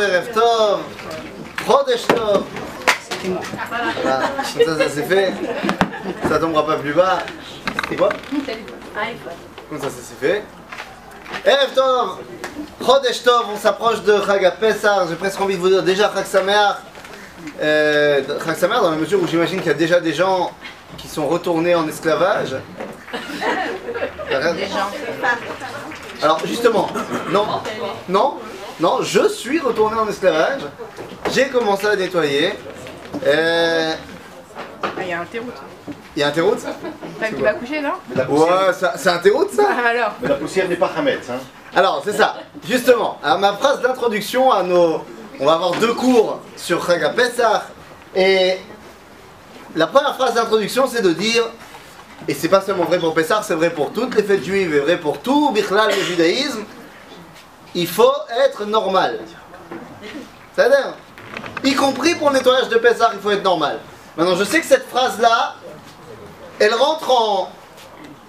Erev Tov, Chodesh Tov. Voilà, comme ça, ça c'est fait. Ça tombera pas plus bas. C'est quoi Comme ça, ça c'est fait. Erev Tov, Chodesh Tov, on s'approche de Chag Pesach. J'ai presque envie de vous dire déjà Chag Sameach. Euh, Chag Sameach dans la mesure où j'imagine qu'il y a déjà des gens qui sont retournés en esclavage. Alors justement, non, non, non, je suis retourné en esclavage. J'ai commencé à nettoyer. Euh, Ah, il y a un terreau. Il y a un terreau T'as qui va coucher, non Ouais, ça- c'est un terreau ça Ah, alors Mais la poussière n'est pas Hametz. Hein. Alors, c'est ça. Justement, à ma phrase d'introduction à nos. On va avoir deux cours sur Chag Pesach. Et la première phrase d'introduction, c'est de dire. Et c'est pas seulement vrai pour Pessah, c'est vrai pour toutes les fêtes juives et vrai pour tout Bichlal le judaïsme. Il faut être normal. C'est-à-dire, y compris pour le nettoyage de Pessah, il faut être normal. Maintenant, je sais que cette phrase-là, elle rentre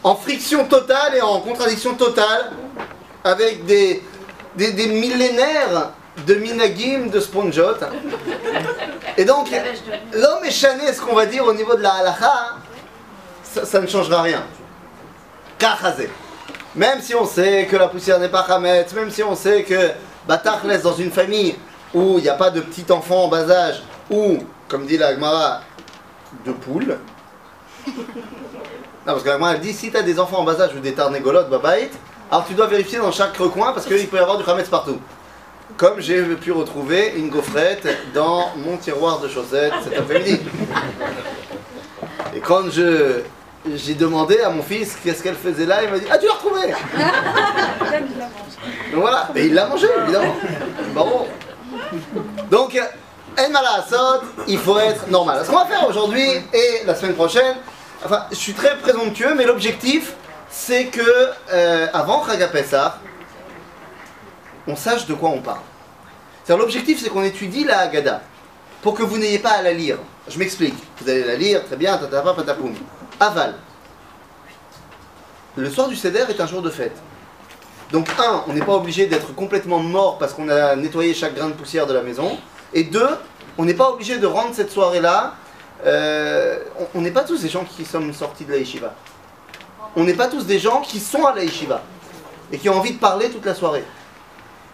en, friction totale et en contradiction totale avec des, millénaires de minagim, de sponjot. Et donc, l'homme est chané, ce qu'on va dire au niveau de la halakha, ça, ça ne changera rien. Kachazé. Même si on sait que la poussière n'est pas Hametz, même si on sait que Batach dans une famille où il n'y a pas de petit enfant en bas âge, ou, comme dit la Gemara, de poules. Non, parce que la Gemara elle dit si tu as des enfants en bas âge ou des tarnégolotes, babait, alors tu dois vérifier dans chaque recoin parce qu'il peut y avoir du Hametz partout. Comme j'ai pu retrouver une gaufrette dans mon tiroir de chaussettes cet après-midi. Et quand je j'ai demandé à mon fils qu'est-ce qu'elle faisait là, il m'a dit Ah, tu l'as retrouvée Donc voilà, et il l'a mangé, évidemment. Bravo. Donc, il faut être normal. Ce qu'on va faire aujourd'hui et la semaine prochaine, enfin, je suis très présomptueux, mais l'objectif, c'est que euh, avant Chaga Pesach, on sache de quoi on parle. C'est-à-dire, L'objectif, c'est qu'on étudie la Haggadah pour que vous n'ayez pas à la lire. Je m'explique. Vous allez la lire, très bien, tatapa, patapoum. Aval. Le soir du Seder est un jour de fête. Donc, un, on n'est pas obligé d'être complètement mort parce qu'on a nettoyé chaque grain de poussière de la maison. Et deux, on n'est pas obligé de rendre cette soirée-là. euh, on- n'est pas tous des gens qui sommes sortis de la yeshiva. On n'est pas tous des gens qui sont à la yeshiva et qui ont envie de parler toute la soirée.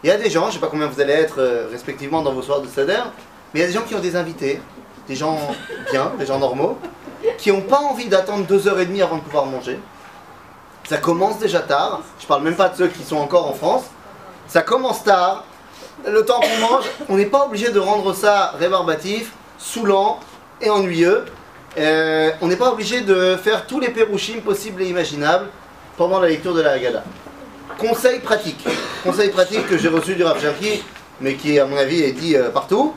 Il y a des gens, je ne sais pas combien vous allez être euh, respectivement dans vos soirs de Seder, mais il y a des gens qui ont des invités, des gens bien, des gens normaux, qui n'ont pas envie d'attendre deux heures et demie avant de pouvoir manger. Ça commence déjà tard, je parle même pas de ceux qui sont encore en France. Ça commence tard, le temps qu'on mange, on n'est pas obligé de rendre ça rébarbatif, saoulant et ennuyeux. Euh, on n'est pas obligé de faire tous les pérouchim possibles et imaginables pendant la lecture de la Haggadah. Conseil pratique. Conseil pratique que j'ai reçu du Rav Cherki, mais qui à mon avis est dit euh, partout.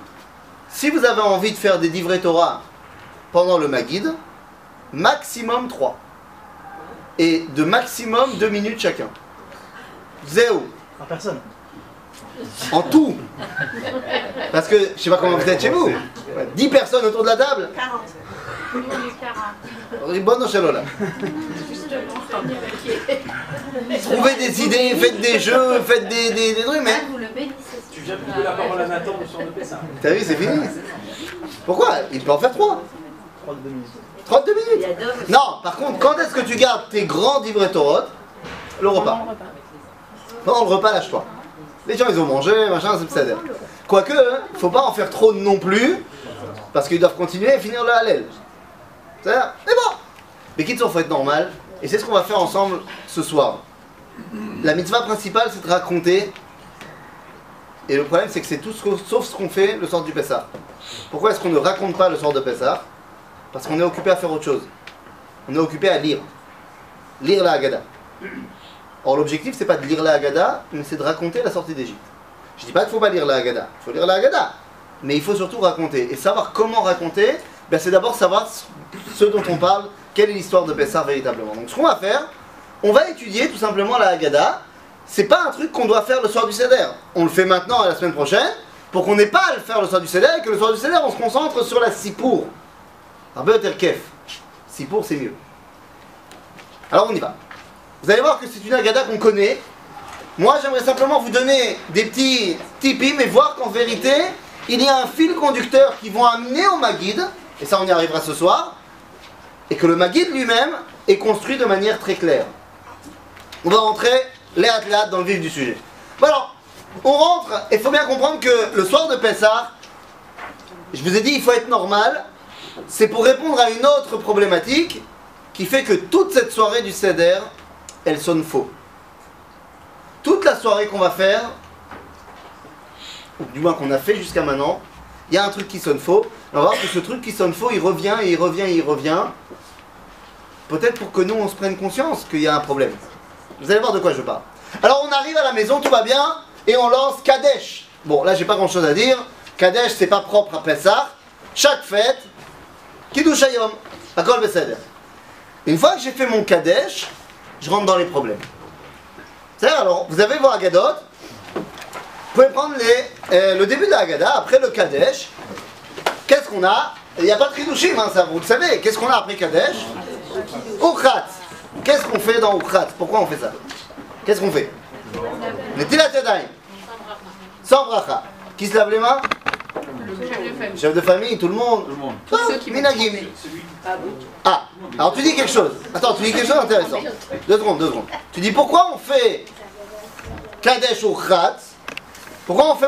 Si vous avez envie de faire des livrets Torah pendant le Magid, maximum 3. Et de maximum 2 minutes chacun. Zéro. En personne. En tout. Parce que je sais pas comment vous êtes chez vous. 10 personnes autour de la table. 40. Ribbon Shalola. Trouvez des idées, faites des jeux, faites des, des, des trucs, mais. Vous le bénissez. Tu viens de la parole à Nathan le de Pessah. T'as vu, c'est fini. Pourquoi? Il peut en faire 3. 32 minutes. 32 Il y minutes. Non, par contre, quand est-ce que tu gardes tes grands livrets Torah Le repas. Non, le repas, lâche-toi. Les gens, ils ont mangé, machin, c'est ça. Quoique, hein, faut pas en faire trop non plus, parce qu'ils doivent continuer et finir le halal. C'est-à-dire, mais bon Les kids faut être normal, et c'est ce qu'on va faire ensemble ce soir. La mitzvah principale, c'est de raconter, et le problème, c'est que c'est tout ce sauf ce qu'on fait le soir du Pessah. Pourquoi est-ce qu'on ne raconte pas le soir de Pessah? Parce qu'on est occupé à faire autre chose. On est occupé à lire. Lire la Haggadah. Or, l'objectif, c'est pas de lire la Haggadah, mais c'est de raconter la sortie d'Égypte. Je dis pas qu'il faut pas lire la Haggadah, il faut lire la Haggadah. Mais il faut surtout raconter. Et savoir comment raconter, ben, c'est d'abord savoir ce dont on parle, quelle est l'histoire de Pessah véritablement. Donc, ce qu'on va faire, on va étudier tout simplement la Haggadah. C'est pas un truc qu'on doit faire le soir du Seder. On le fait maintenant et la semaine prochaine, pour qu'on n'ait pas à le faire le soir du Seder, et que le soir du Seder, on se concentre sur la Sipour. Si pour, c'est mieux. Alors on y va. Vous allez voir que c'est une agada qu'on connaît. Moi, j'aimerais simplement vous donner des petits tipis, mais voir qu'en vérité, il y a un fil conducteur qui vont amener au Maguide, et ça on y arrivera ce soir, et que le Maguide lui-même est construit de manière très claire. On va rentrer les athlètes dans le vif du sujet. Bon alors, on rentre, et il faut bien comprendre que le soir de Pessah, je vous ai dit, il faut être normal, c'est pour répondre à une autre problématique qui fait que toute cette soirée du Seder, elle sonne faux. Toute la soirée qu'on va faire, ou du moins qu'on a fait jusqu'à maintenant, il y a un truc qui sonne faux. On va voir que ce truc qui sonne faux, il revient et il revient et il revient. Peut-être pour que nous, on se prenne conscience qu'il y a un problème. Vous allez voir de quoi je parle. Alors on arrive à la maison, tout va bien, et on lance Kadesh. Bon, là, j'ai pas grand-chose à dire. Kadesh, c'est pas propre à Pessah. Chaque fête, Kiddush Hayom, Akol Beseder. Une fois que j'ai fait mon Kadesh, je rentre dans les problèmes. C'est-à-dire, alors, vous avez vos Agadot, vous pouvez prendre les, euh, le début de la Haggadah, après le Kadesh. Qu'est-ce qu'on a? Il n'y a pas de Kiddushim, hein, ça, vous le savez. Qu'est-ce qu'on a après Kadesh? Ukrat. Qu'est-ce qu'on fait dans Ukrat Pourquoi on fait ça? Qu'est-ce qu'on fait? Netilat Yadayim. Sans bracha. Qui se lave les mains? Le chef de famille. Chef de famille, tout le monde Tout le monde. Ah, ceux qui Minagim. Celui Ah, alors tu dis quelque chose. Attends, tu dis quelque chose d'intéressant. Deux secondes, deux secondes. Tu dis pourquoi on fait Kadesh ou Khat Pourquoi on fait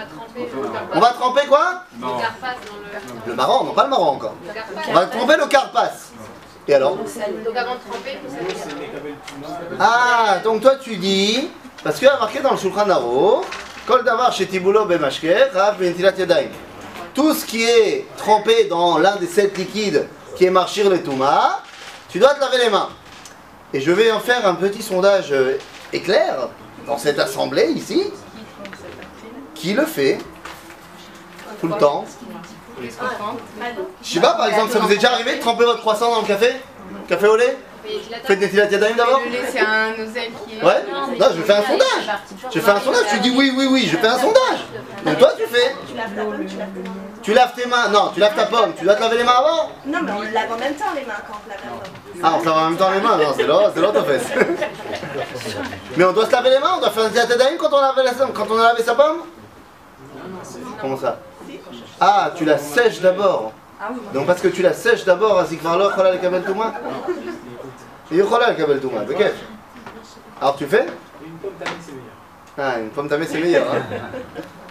va tremper On va tremper quoi? Non. le carpath dans le. Le marron, non pas le marron encore. On va tremper le carpas. Et alors? Donc avant de tremper, vous savez. Ah, donc toi tu dis, parce qu'il y a marqué dans le Shulchan Aruch, Bentilat yadayim. Tout ce qui est trempé dans l'un des sept liquides qui est marchir le touma, tu dois te laver les mains. Et je vais en faire un petit sondage euh, éclair dans cette assemblée ici. Qui le fait Tout le temps. Je sais pas, par exemple, ça vous est déjà arrivé de tremper votre croissant dans le café? Café au lait? Faites des yadayim d'abord Le lait, c'est un oseille qui est. Ouais Non, je fais un sondage. Je fais un sondage. Tu dis oui, oui, oui. Je fais un sondage. Donc toi, tu fais. Tu laves ta pomme, tu laves tes mains. Tu laves tes mains. Non, tu laves ta pomme. Tu dois te laver les mains avant. Non, mais on lave en même temps les mains quand on lave la pomme. Ah, on se lave en même temps les mains. Non, c'est l'autre, c'est l'autre fesse. Mais on doit se laver les mains. On doit faire un tilatadaïm quand on a lavé la- quand on a lavé sa pomme. Comment ça Ah, tu la sèches d'abord. Donc parce que tu la sèches d'abord, à Zikvarlo, Chola le Kabel Touma. Et Alors tu fais Une pomme tamée, c'est meilleur. Ah, une pomme tamée, c'est meilleur. hein.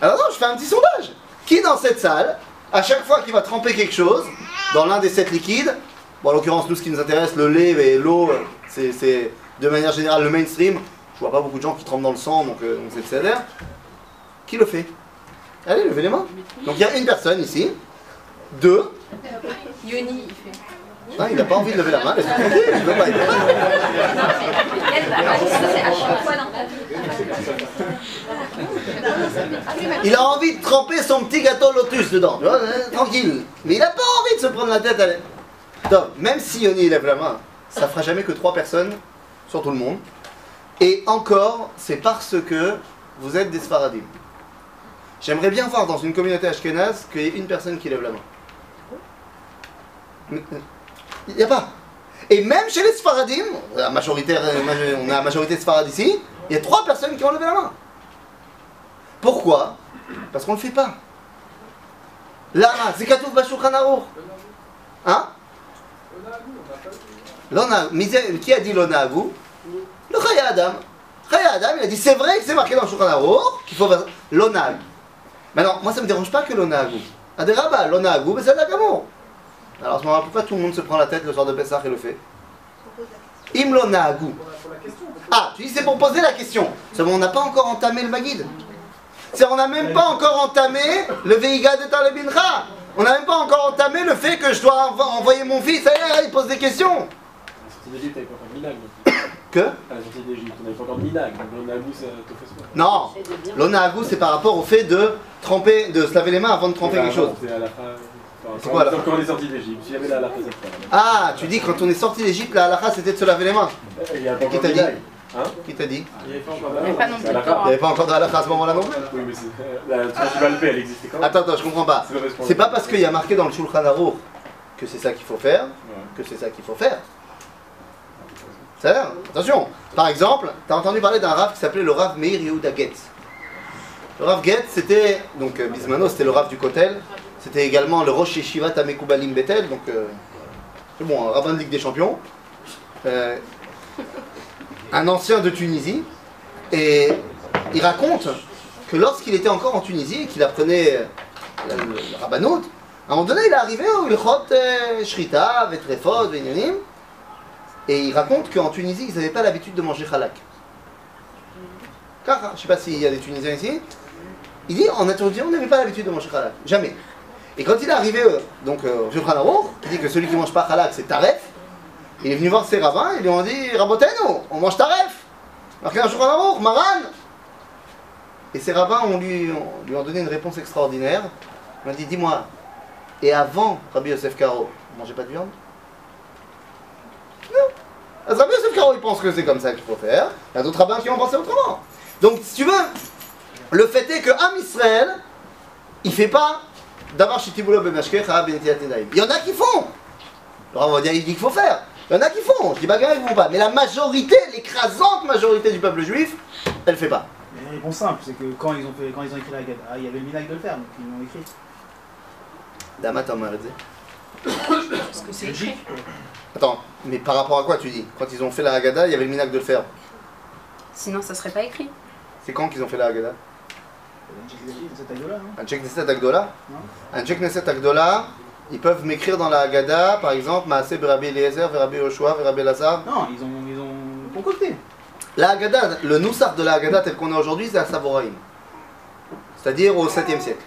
Alors non, je fais un petit sondage. Qui dans cette salle, à chaque fois qu'il va tremper quelque chose, dans l'un des sept liquides, bon en l'occurrence nous ce qui nous intéresse, le lait et l'eau, c'est c'est de manière générale le mainstream. Je vois pas beaucoup de gens qui trempent dans le sang, donc euh, donc c'est. Qui le fait? Allez, levez les mains. Donc il y a une personne ici, deux. Yoni, il fait. Non, il n'a pas envie de lever la main, il pas a envie de tremper son petit gâteau lotus dedans, euh, tranquille. Mais il n'a pas envie de se prendre la tête à même si Yoni lève la main, ça fera jamais que trois personnes sur tout le monde. Et encore, c'est parce que vous êtes des Sfaradim. J'aimerais bien voir dans une communauté ashkénaze qu'il y ait une personne qui lève la main. Il n'y a pas. Et même chez les Sfaradim, euh, on a la majorité de Sfarad ici, il y a trois personnes qui ont levé la main. Pourquoi? Parce qu'on ne le fait pas. Lama, c'est katouf bashulchan. Hein? Qui a dit l'onagu? Le Chaya Adam. Chaya Adam, il a dit c'est vrai que c'est marqué dans Shulchan qu'il faut faire l'onag. Maintenant, moi ça me dérange pas que l'onagu. Aderaba, l'onagu, mais c'est la gamour. Alors à ce moment-là, pourquoi tout le monde se prend la tête le soir de Pessah et le fait Im l'onagu. Ah, tu dis c'est pour poser la question. Seulement on n'a pas encore entamé le Maguid. C'est on n'a même pas encore entamé le Veiga de Talebinra. On n'a même pas encore entamé le fait que je dois envo- envoyer mon fils. Allez, il pose des questions. À la sortie d'Égypte, t'avais pas encore de minag. donc. Que À la sortie d'Égypte, on n'avait pas encore de minag. Donc on a goût, ça te fait soin. Non. L'onagu, c'est par rapport au fait de tremper, de se laver les mains avant de tremper quelque chose. La quand- quoi, la Quand on est sorti d'Égypte, s'il y avait la halakha. Ah, tu dis quand on est sorti d'Égypte, la halakha c'était de se laver les mains. Il y a pas Qui t'a dit. Hein Qui t'a dit Il n'y avait pas encore de Il n'y Torah. avait pas encore de halakha à ce moment-là non plus Oui, mais c'est. La Tchouvalpé, elle existait quand même. Attends, attends, je comprends pas. C'est pas parce qu'il y a marqué dans le Shulchan Aruch que c'est ça qu'il faut faire, que c'est ça qu'il faut faire. C'est Attention. Par exemple, t'as entendu parler d'un rave qui s'appelait le rave Meir Yehuda Getz. Le Rav Getz, c'était, donc euh, Bismano, c'était le Rav du Kotel. C'était également le Rosh Yeshiva Tamekoubalim Betel, donc euh, bon, un rabbin de Ligue des Champions. Euh, un ancien de Tunisie. Et il raconte que lorsqu'il était encore en Tunisie et qu'il apprenait euh, le, le, à un moment donné, il est arrivé au Ilchot Shrita, Vetrefot, Venyanim. Et il raconte qu'en Tunisie, ils n'avaient pas l'habitude de manger halak. Car, je ne sais pas s'il y a des Tunisiens ici. Il dit, en Tunisie, on n'avait pas l'habitude de manger halak. Jamais. Et quand il est arrivé euh, donc, euh, au Shulchan il dit que celui qui mange pas halak, c'est taref. Il est venu voir ses rabbins, ils lui ont dit, Raboteno, on mange taref. Marqué dans Shulchan Maran. Et ses rabbins on lui, on lui ont donné une réponse extraordinaire. Ils ont dit, dis-moi, et avant Rabbi Yosef Karo, vous mangez pas de viande? Non. Rabbi Yosef Karo, il pense que c'est comme ça qu'il faut faire. Il y a d'autres rabbins qui ont pensé autrement. Donc, si tu veux, le fait est que Am Israël, il fait pas Benetiatenaïm. Il y en a qui font. Alors on va dire, il dit qu'il faut faire. Il y en a qui font. Je dis pas qu'ils ne font pas. Mais la majorité, l'écrasante majorité du peuple juif, elle fait pas. Mais la réponse simple, c'est que quand ils ont, fait, quand ils ont écrit la Haggadah, il y avait le minac de le faire, donc ils l'ont écrit. Dama Tamarze. Parce que c'est Logique. écrit. Attends, mais par rapport à quoi tu dis? Quand ils ont fait la Haggadah, il y avait le minac de le faire. Sinon, ça serait pas écrit. C'est quand qu'ils ont fait la Haggadah? Un Check Neset Agdola. Un Check Neset Agdola, ils peuvent m'écrire dans la Haggadah, par exemple, Maaseh Berabi Eliezer, Verabi Yoshua, Verabi Lazar. Non, ils ont, ils ont concocté. La Haggadah, le Noussar de la Haggadah tel qu'on est aujourd'hui, c'est à Savoraïm. C'est-à-dire au 7e siècle.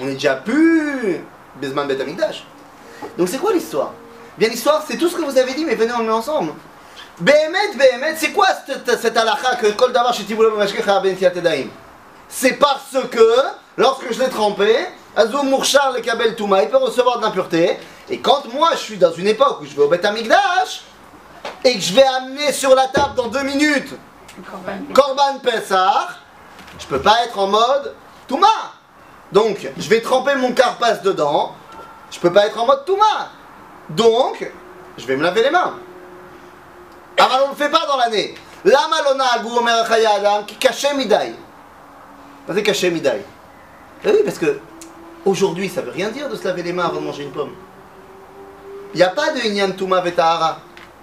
On est déjà plus Bezman Bet Amikdash. Donc c'est quoi l'histoire? Bien l'histoire, c'est tout ce que vous avez dit, mais venez on le met ensemble. Behemet, Behemet, c'est quoi cette, cette halakha que Kol Davar Shetiboulou Ben Tiatedaim C'est parce que, lorsque je l'ai trempé, Azou Mourchar le Kabel Touma, il peut recevoir de l'impureté. Et quand moi je suis dans une époque où je vais au Bet Amikdash, et que je vais amener sur la table dans deux minutes Corban. Korban Pessah, je peux pas être en mode Touma. Donc, je vais tremper mon carpas dedans, je peux pas être en mode Touma. Donc, je vais me laver les mains. Alors, on ne le fait pas dans l'année. Lama lona agou omer adam ki caché C'est caché midai. Eh oui, parce que aujourd'hui, ça veut rien dire de se laver les mains avant de manger une pomme. Il n'y a pas de Inyan Touma Vetahara.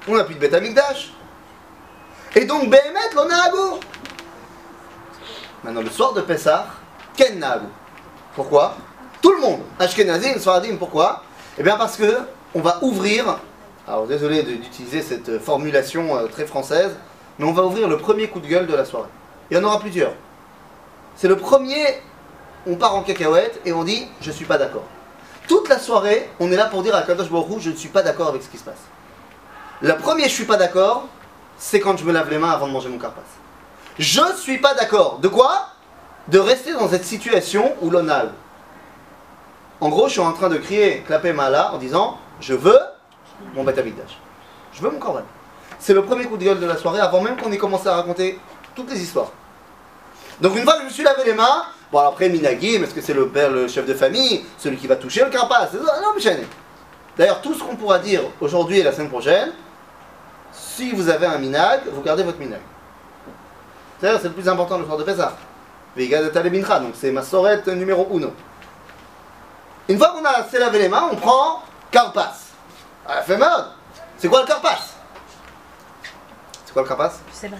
On n'a plus de Betamikdash. Et donc, Behemet, l'on a agou. Maintenant, le soir de Pessah, Ken Nagou. Pourquoi? Tout le monde, Ashkenazim, Sfaradim, pourquoi? Eh bien parce que on va ouvrir, alors désolé d'utiliser cette formulation euh, très française, mais on va ouvrir le premier coup de gueule de la soirée. Il y en aura plusieurs. C'est le premier, on part en cacahuète et on dit je suis pas d'accord. Toute la soirée, on est là pour dire à Kadosh Hu, je ne suis pas d'accord avec ce qui se passe. Le premier je suis pas d'accord, c'est quand je me lave les mains avant de manger mon carpas. Je suis pas d'accord. De quoi? De rester dans cette situation où l'on a. En gros, je suis en train de crier, clapper Mala en disant Je veux mon Betamikdash. Je veux mon Korban. C'est le premier coup de gueule de la soirée avant même qu'on ait commencé à raconter toutes les histoires. Donc une fois que je me suis lavé les mains, bon après Minagim, est-ce que c'est le père, le chef de famille, celui qui va toucher le ça Non, mais. D'ailleurs, tout ce qu'on pourra dire aujourd'hui et la semaine prochaine, si vous avez un minag, vous gardez votre minag. C'est-à-dire, c'est le plus important le soir de Pessah. Donc c'est ma sorette numéro 1. Une fois qu'on a s'est lavé les mains, on prend carpas. Ah, fait mode. C'est quoi le carpas C'est quoi le carpas C'est vrai.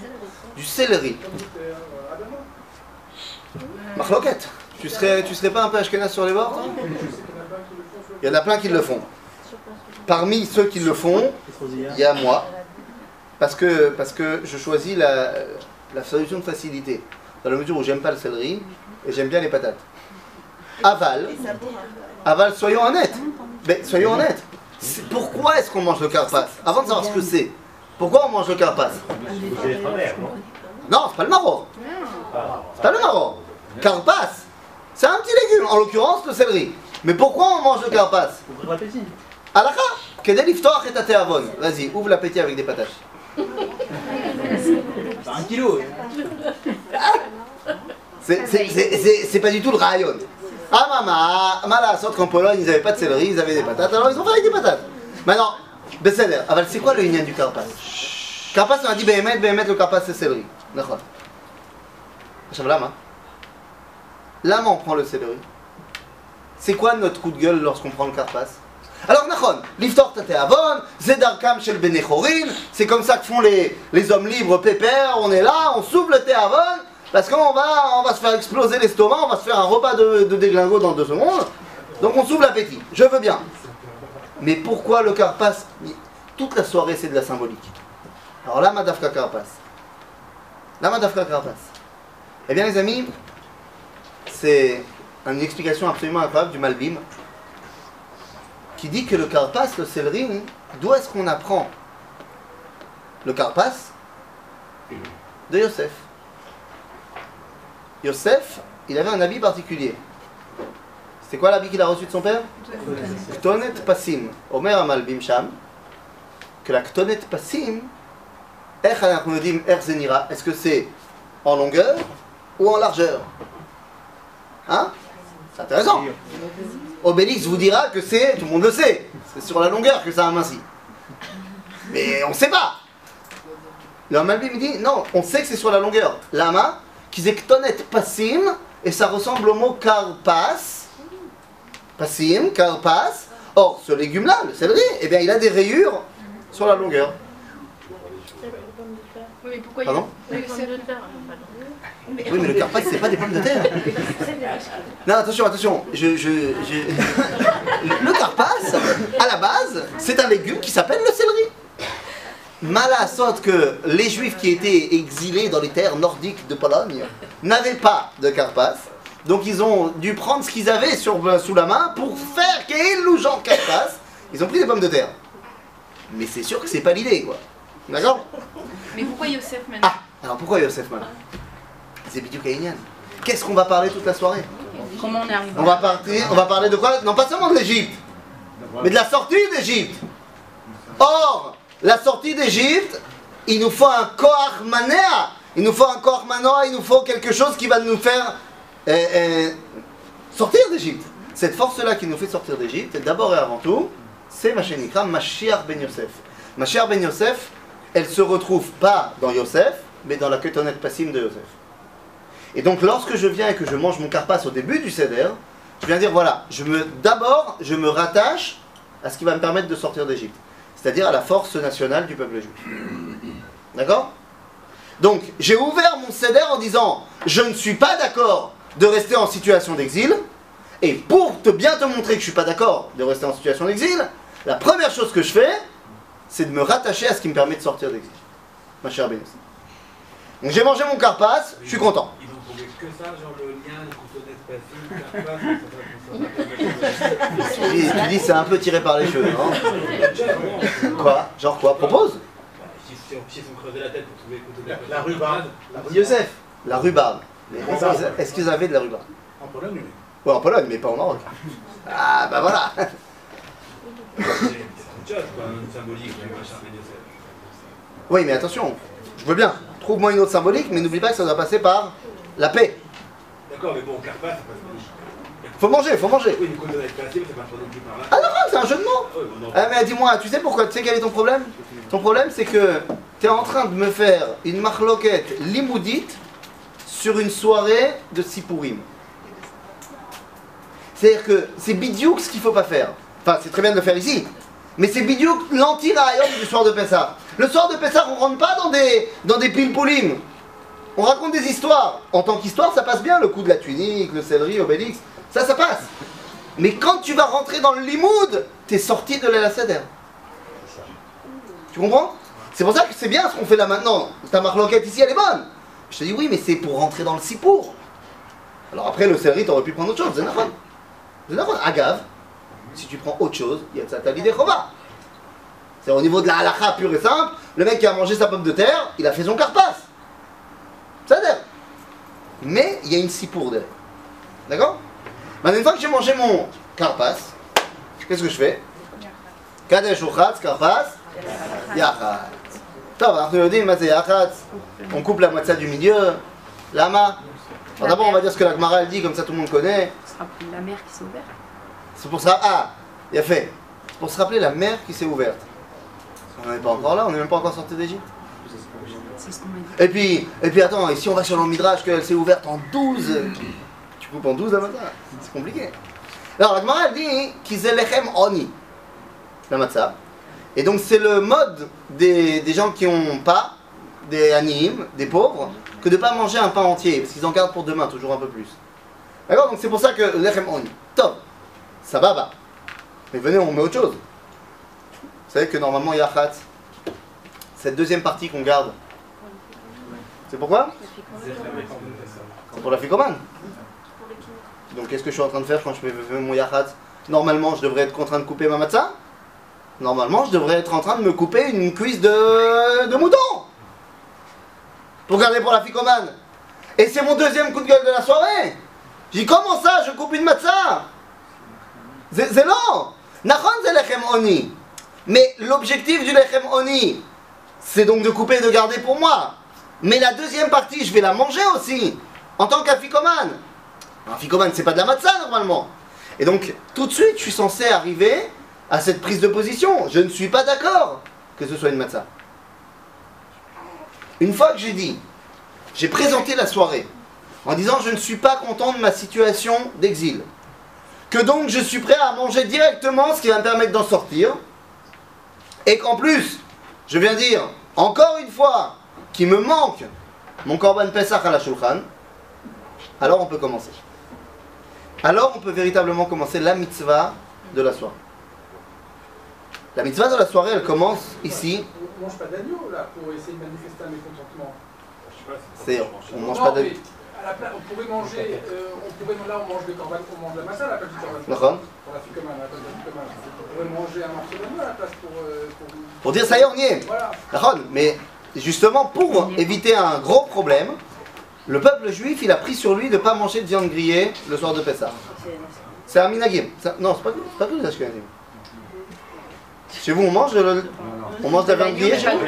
Du céleri. Marloquette. Tu serais, tu serais pas un peu ashkenaz sur les bords toi? Il y en a plein qui le font. Parmi ceux qui le font, il y a moi. Parce que, parce que je choisis la, la solution de facilité. Dans la mesure où j'aime pas le céleri et j'aime bien les patates. Aval, aval, soyons honnêtes. Mais soyons honnêtes. C'est- Pourquoi est-ce qu'on mange le carpas Avant de savoir ce que c'est, pourquoi on mange le carpas Non, c'est pas le marron. C'est pas le marron. Carpas, c'est un petit légume, en l'occurrence le céleri. Mais pourquoi on mange le carpas Pour ouvrir l'appétit. Alakha, kedel liftoach et ateavon. Vas-y, ouvre l'appétit avec des patates. C'est un kilo. C'est- pas du tout le rayon. Ah maman, mal à sorte qu'en Pologne ils n'avaient pas de céleri, ils avaient des patates, alors ils ont fait avec des patates. Maintenant, c'est quoi le lignan du carpas Carpas, on a dit Behemet, Behemet, le carpas c'est céleri. D'accord. Hachem Lama. Lama, on prend le céleri. C'est quoi notre coup de gueule lorsqu'on prend le carpasse alors, Nachon, l'iftor avon, zedarkam shel benechorin, c'est comme ça que font les, les hommes libres pépère. on est là, on souffle le avon, parce qu'on va, on va se faire exploser l'estomac, on va se faire un repas de, de déglingo dans deux secondes, donc on s'ouvre l'appétit, je veux bien. Mais pourquoi le carpas? Toute la soirée, c'est de la symbolique. Alors là, Madafka carpas. Là, Madafka carpas. Eh bien, les amis, c'est une explication absolument incroyable du Malbim qui dit que le carpas, le céleri, hein, d'où est-ce qu'on apprend le carpas? De Yosef. Yosef, il avait un habit particulier. C'est quoi l'habit qu'il a reçu de son père? Ktonet Passim. Omer Amalbim Sham. Que la Ktonet Passim, Est-ce que c'est en longueur? Ou en largeur Hein? C'est intéressant. Obélix vous dira que c'est, tout le monde le sait, c'est sur la longueur que ça amincit. Mais on ne sait pas. Le Malbim dit non, on sait que c'est sur la longueur. Lama, qui c'est ktonet passim, et ça ressemble au mot karpas. Passim, karpas. Or, ce légume-là, le céleri, eh bien, il a des rayures sur la longueur. Oui, mais pourquoi Pardon il y a Yosef Oui, mais le carpas, c'est pas des pommes de terre. Non, attention, attention. Je, je, je- Le carpas, à la base, c'est un légume qui s'appelle le céleri. Mala sorte que les juifs qui étaient exilés dans les terres nordiques de Pologne n'avaient pas de carpas. Donc ils ont dû prendre ce qu'ils avaient sur, sous la main pour faire quel genre carpas. Ils ont pris des pommes de terre. Mais c'est sûr que c'est pas l'idée, quoi. D'accord? Mais pourquoi Yosef maintenant? Ah, alors pourquoi Yosef Mal C'est Bidou Kainian. Qu'est-ce qu'on va parler toute la soirée Comment on est arrivé on va, partir, on va parler de quoi Non, pas seulement de l'Égypte, mais de la sortie d'Égypte. Or, la sortie d'Égypte, il nous faut un Koach Manea. Il nous faut un Koach Manoa, il nous faut quelque chose qui va nous faire euh, euh, sortir d'Égypte. Cette force-là qui nous fait sortir d'Égypte, d'abord et avant tout, c'est Machenikra Mashiach Ben Yosef. Mashiach Ben Yosef, elle se retrouve pas dans Yosef, mais dans la Ketonet Passim de Yosef. Et donc lorsque je viens et que je mange mon carpas au début du Seder, je viens dire voilà, je me d'abord je me rattache à ce qui va me permettre de sortir d'Égypte, c'est-à-dire à la force nationale du peuple juif. D'accord? Donc j'ai ouvert mon Seder en disant je ne suis pas d'accord de rester en situation d'exil, et pour te bien te montrer que je suis pas d'accord de rester en situation d'exil, la première chose que je fais, c'est de me rattacher à ce qui me permet de sortir d'exil. Ma chère Bénédicte. Donc j'ai mangé mon carpas, je suis content. Que ça, genre le lien, de facile, Tu dis, tu dis, c'est un peu tiré par les cheveux, non Quoi? Genre quoi? Propose S'ils la tête pour trouver La rhubarbe. Yosef. La rhubarbe. Est-ce qu'ils- est-ce qu'ils avaient de la rhubarbe? En Pologne, oui. Ouais, en Pologne, mais pas au Maroc. Ah, bah voilà C'est c'est autre chose, quoi, une symbolique du machin Yosef. Oui, mais attention, je veux bien. Trouve-moi une autre symbolique, mais n'oublie pas que ça doit passer par la paix. D'accord, mais bon, Carpas, c'est pas Faut manger, faut manger. Oui, c'est pas trop par là. Ah non, non, c'est un jeu de mots Ah oui, bon, non. Ah mais dis-moi, tu sais pourquoi Tu sais quel est ton problème? Ton problème c'est que tu es en train de me faire une marloquette limoudite sur une soirée de Sipourim. C'est-à-dire que c'est bidiouk ce qu'il faut pas faire. Enfin, c'est très bien de le faire ici. Mais c'est bidiouk l'anti-rayon du soir de Pessah. Le soir de Pessah, on rentre pas dans des, dans des pilpoulim. On raconte des histoires. En tant qu'histoire, ça passe bien, le coup de la tunique, le céleri, Obélix. Ça, ça passe. Mais quand tu vas rentrer dans le limoud, t'es sorti de la. Tu comprends? C'est pour ça que c'est bien ce qu'on fait là maintenant. Ta marloquette ici, elle est bonne. Je te dis oui, mais c'est pour rentrer dans le sipour. Alors après, le céleri, t'aurais pu prendre autre chose. Zénaphon. Zénaphon. Agave, si tu prends autre chose, il y a de ça ta l'idée C'est au niveau de la halakha pure et simple. Le mec qui a mangé sa pomme de terre, il a fait son carpas mais il y a une sipourde. D'accord? Maintenant, fois que j'ai mangé mon karpas, qu'est-ce que je fais? Kadesh karpas, yachatz. On coupe la matzah du milieu, lama. D'abord, on va dire ce que la Gemara dit, comme ça tout le monde connaît. La mer qui s'est ouverte. C'est pour ça. Ah, il a fait. C'est pour se rappeler la mer qui s'est ouverte. On n'est pas encore là, on n'est même pas encore sorti d'Égypte. Et puis, et puis attends, et si on va sur le Midrash qu'elle s'est ouverte en 12, tu coupes en 12 la matzah. C'est compliqué. Alors la Gemara dit qu'ils oni, la matzah. Et donc c'est le mode des, des gens qui ont pas, des animes, des pauvres, que de pas manger un pain entier, parce qu'ils en gardent pour demain, toujours un peu plus. D'accord? Donc c'est pour ça que lechem oni. Top, ça va, bah. Mais venez, on met autre chose. Vous savez que normalement, Yachat, cette deuxième partie qu'on garde, c'est pourquoi pour la ficomane. Donc qu'est-ce que je suis en train de faire quand je fais mon Yachat Normalement, je devrais être en train de couper ma matzah. Normalement, je devrais être en train de me couper une cuisse de, mouton. Pour garder pour la ficomane. Et c'est mon deuxième coup de gueule de la soirée. J'ai dit comment ça, je coupe une matzah C'est long. C'est oni. Mais l'objectif du lechem oni, c'est donc de couper et de garder pour moi. Mais la deuxième partie, je vais la manger aussi, en tant qu'aficomane. Un ficomane, c'est pas de la matzah normalement. Et donc, tout de suite, je suis censé arriver à cette prise de position. Je ne suis pas d'accord que ce soit une matzah. Une fois que j'ai dit, j'ai présenté la soirée en disant je ne suis pas content de ma situation d'exil, que donc je suis prêt à manger directement ce qui va me permettre d'en sortir, et qu'en plus, je viens dire encore une fois qu'il me manque mon korban Pesach à la Shulchan, alors on peut commencer. Alors on peut véritablement commencer la mitzvah de la soirée. La mitzvah de la soirée, elle commence ici. On mange pas d'agneau là pour essayer de manifester un mécontentement. C'est on mange pas place, on pourrait manger, euh, on pourrait, là on mange des corban, on mange de la massa à la place du corban. D'accord Pour la ficomane. On pourrait manger un morceau d'agneau à la place pour. euh, pour... Pour dire ça y est, on y est. Voilà. Mais justement, pour éviter un gros problème, le peuple juif, il a pris sur lui de ne pas manger de viande grillée le soir de Pessah. C'est un minagim. Non, c'est pas, c'est pas tout les Ashkenazim. Chez vous, on mange, le- on mange de la viande grillée chez vous.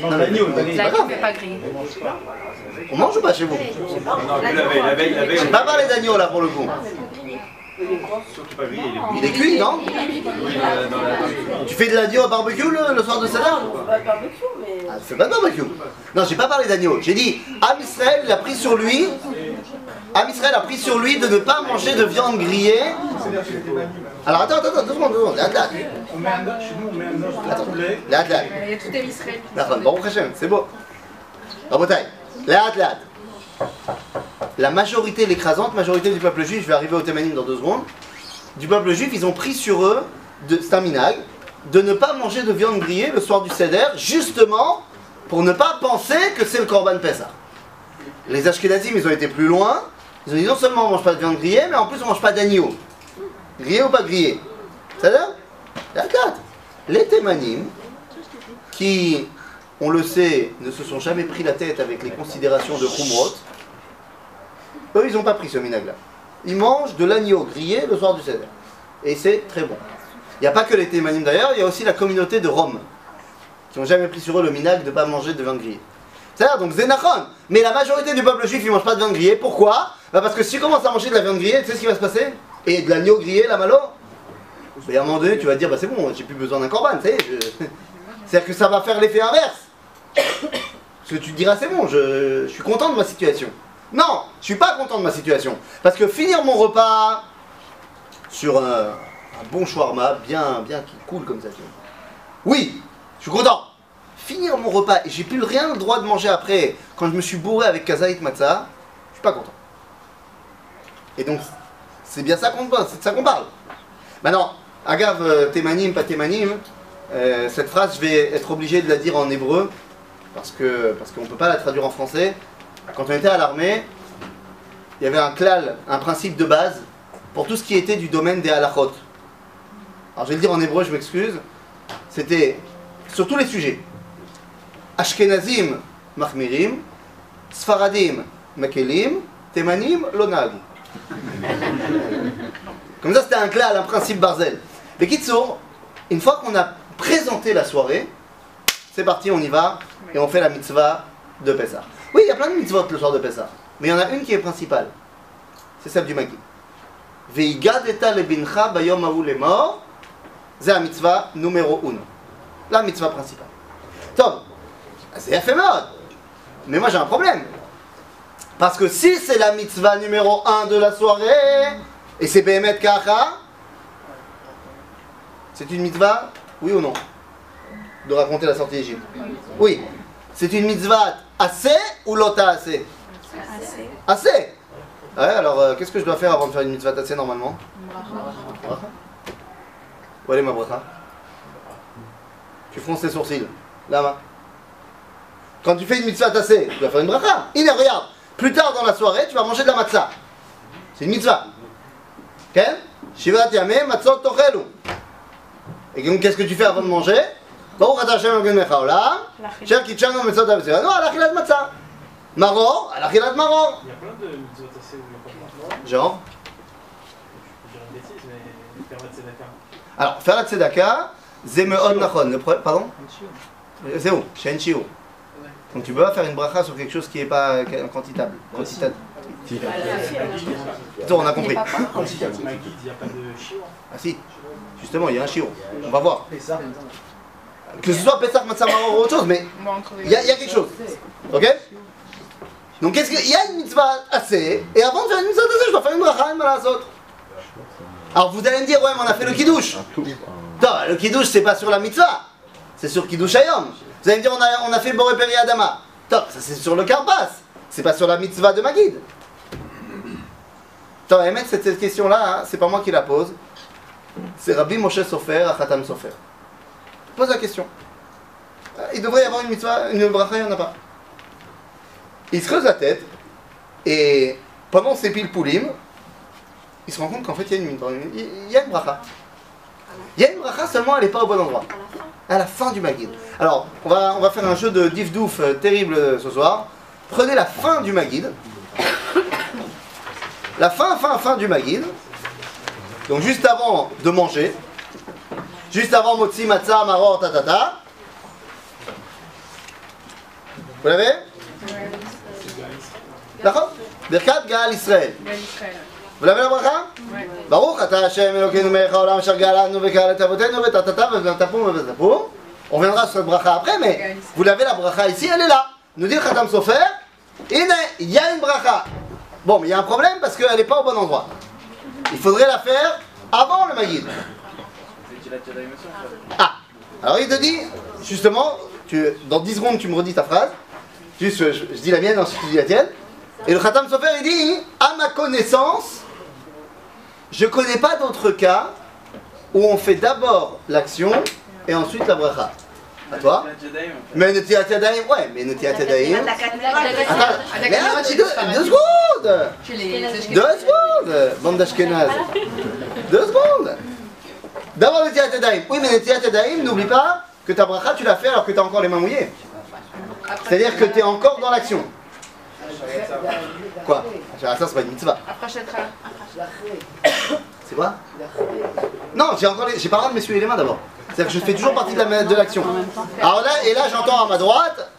Non, l'agneau. L'agneau n'est pas grillé. On mange ou pas chez vous? Non, mais la veille, la veille, la veille. J'ai pas parlé d'agneau là pour le coup. Surtout pas grillé, il est Il est cuit, non euh, la. Tu fais de l'agneau au barbecue le, le soir de Sadar Pas de barbecue, mais. Ah, c'est pas de barbecue. Non, j'ai pas parlé d'agneau. J'ai dit, Am Israël, il a pris sur lui. Am Israël a pris sur lui de ne pas manger de viande grillée. Alors attends, attends, deux secondes, deux secondes. Là, là, On met un chez nous, on met un os de poulet. là, là. Il y a tout Israël. D'accord, bon Hashem, c'est beau. Rabotai, laat laat. La majorité, l'écrasante majorité du peuple juif, je vais arriver au Témanim dans deux secondes, du peuple juif, ils ont pris sur eux, c'est un minag, de ne pas manger de viande grillée le soir du Seder, justement pour ne pas penser que c'est le Korban Pessah. Les Ashkenazim, ils ont été plus loin, ils ont dit non seulement on mange pas de viande grillée, mais en plus on mange pas d'agneau. Grillé ou pas grillé? Va? La date. Les Témanim, qui, on le sait, ne se sont jamais pris la tête avec les considérations de Khumrot, eux, ils n'ont pas pris ce minag-là. Ils mangent de l'agneau grillé le soir du Seder. Et c'est très bon. Il n'y a pas que les Témanim d'ailleurs, il y a aussi la communauté de Rome, qui n'ont jamais pris sur eux le minag de ne pas manger de viande grillée. C'est-à-dire, donc Zénachon. Mais la majorité du peuple juif, ils ne mangent pas de viande grillée. Pourquoi? Bah Parce que s'ils commencent à manger de la viande grillée, tu sais ce qui va se passer? Et de l'agneau grillé, la malo Et à un moment donné, tu vas dire, bah c'est bon, j'ai plus besoin d'un corban, tu sais. C'est-à-dire que ça va faire l'effet inverse. Parce que tu te diras, c'est bon, je suis content de ma situation. Non, je suis pas content de ma situation. Parce que finir mon repas sur un, bon shawarma, bien, bien qui coule comme ça. Oui, je suis content. Finir mon repas et j'ai plus rien le droit de manger après, quand je me suis bourré avec kazaït matzah, je suis pas content. Et donc, c'est bien ça qu'on parle. Maintenant, agave euh, témanim, pas témanim, euh, cette phrase, je vais être obligé de la dire en hébreu, parce que parce peut pas la traduire en français. Quand on était à l'armée, il y avait un klal, un principe de base, pour tout ce qui était du domaine des halachot. Alors je vais le dire en hébreu, je m'excuse. C'était sur tous les sujets. Ashkenazim, machmirim, Sfaradim, makelim, Temanim, lonag. Comme ça, c'était un klal, un principe barzel. Mais Kitsour, une fois qu'on a présenté la soirée, c'est parti, on y va, et on fait la mitzvah de Pessah. Oui, il y a plein de mitzvot le soir de Pessah, mais il y en a une qui est principale. C'est celle du Magi. Veigadeta lebincha bayom ahu lemor, c'est la mitzvah numéro 1. La mitzvah principale. Top, c'est éphémère. Mais moi j'ai un problème. Parce que si c'est la mitzvah numéro 1 de la soirée, et c'est Behemet Kacha, c'est une mitzvah, oui ou non? De raconter la sortie d'Égypte? Oui. C'est une mitzvah assez ou lota assez Assez. Assez Ouais, alors euh, qu'est-ce que je dois faire avant de faire une mitzvah assez normalement Bracha. Où est ma bracha Tu fronces tes sourcils. Là-bas. Quand tu fais une mitzvah tassée, tu vas faire une bracha. Iné, regarde. Plus tard dans la soirée, tu vas manger de la matzah. C'est une mitzvah. Ok Shivat yameh matzot tochelu. Et donc, qu'est-ce que tu fais avant de manger Pas de bracha. Genre Je vais dire une bêtise, mais faire votre tzedaka. Alors, faire la tzedaka, c'est me'od nachon. Le pro- Pardon C'est où. Donc tu peux pas faire une bracha sur quelque chose qui n'est pas quantitable. Quantitable. On a compris. Ah si, justement, il y a un chiot. On va voir. Que ce soit Pesach, Matzah, Maror ou autre chose, mais il y, a il y a quelque chose. Ok? Donc qu'est-ce qu'il y a une mitzvah assez, et avant de faire une mitzvah assez, je dois faire une bracha, une malazot. Alors vous allez me dire, ouais, mais on a fait le kiddush. Non, le kiddush, c'est pas sur la mitzvah, c'est sur kiddush ayom. Vous allez me dire, on a, on a fait Boré Peri Adama. Top, ça c'est sur le karpas, c'est pas sur la mitzvah de ma guide. Attends, Emmett, cette, cette question-là, hein, c'est pas moi qui la pose. C'est Rabbi Moshe Sofer, Achatam Sofer. Pose la question. Euh, Il devrait y avoir une mitzvah, une bracha, il n'y en a pas. Il se creuse la tête, et pendant ces piles poulim, il se rend compte qu'en fait, il y a une, il y a une bracha. Il y a une bracha, seulement elle n'est pas au bon endroit. À la fin du Maguid. Alors, on va, on va faire un jeu de dif douf euh, terrible euh, ce soir. Prenez la fin du Maguid. La fin, fin, fin du Maguid. Donc juste avant de manger Juste avant Motzi, Matzah, Maror, Tatata. Vous l'avez D'accord Birkat Gaal Israël. Gal Israël. Vous l'avez la bracha Ouais. ברוך אתה השם אלוקינו מלך העולם אשר גאלנו וגאל את אבותינו וטטטה ותפום ותפום. On reviendra sur cette bracha après, mais vous l'avez la bracha ici, elle est là. Nous dit le Khatam Sofer, il y a une bracha. Bon, mais il y a un problème parce qu'elle n'est pas au bon endroit. Il faudrait la faire avant le Maguid. Ah, alors il te dit, justement, tu, dans 10 secondes tu me redis ta phrase. Juste, je, je dis la mienne, ensuite tu dis la tienne. Et le Khatam Sofer il dit, à ma connaissance, je connais pas d'autre cas où on fait d'abord l'action et ensuite la bracha. À toi Mais Netiat Yadayim, ouais, mais Yadayim. La catégorie. Attends, deux, secondes Deux secondes Bande d'Ashkenaz. Deux secondes D'abord Netiat Yadayim. Oui, mais Netiat Yadayim, n'oublie pas que ta bracha, tu l'as fait alors que tu as encore les mains mouillées. C'est-à-dire que tu es encore dans l'action. Quoi? Ah, Ça, c'est pas une mitzvah. C'est quoi? Non, j'ai encore les... j'ai pas le droit de m'essuyer les mains d'abord. C'est-à-dire que je fais toujours partie de la- de l'action. Alors là, et là j'entends à ma droite,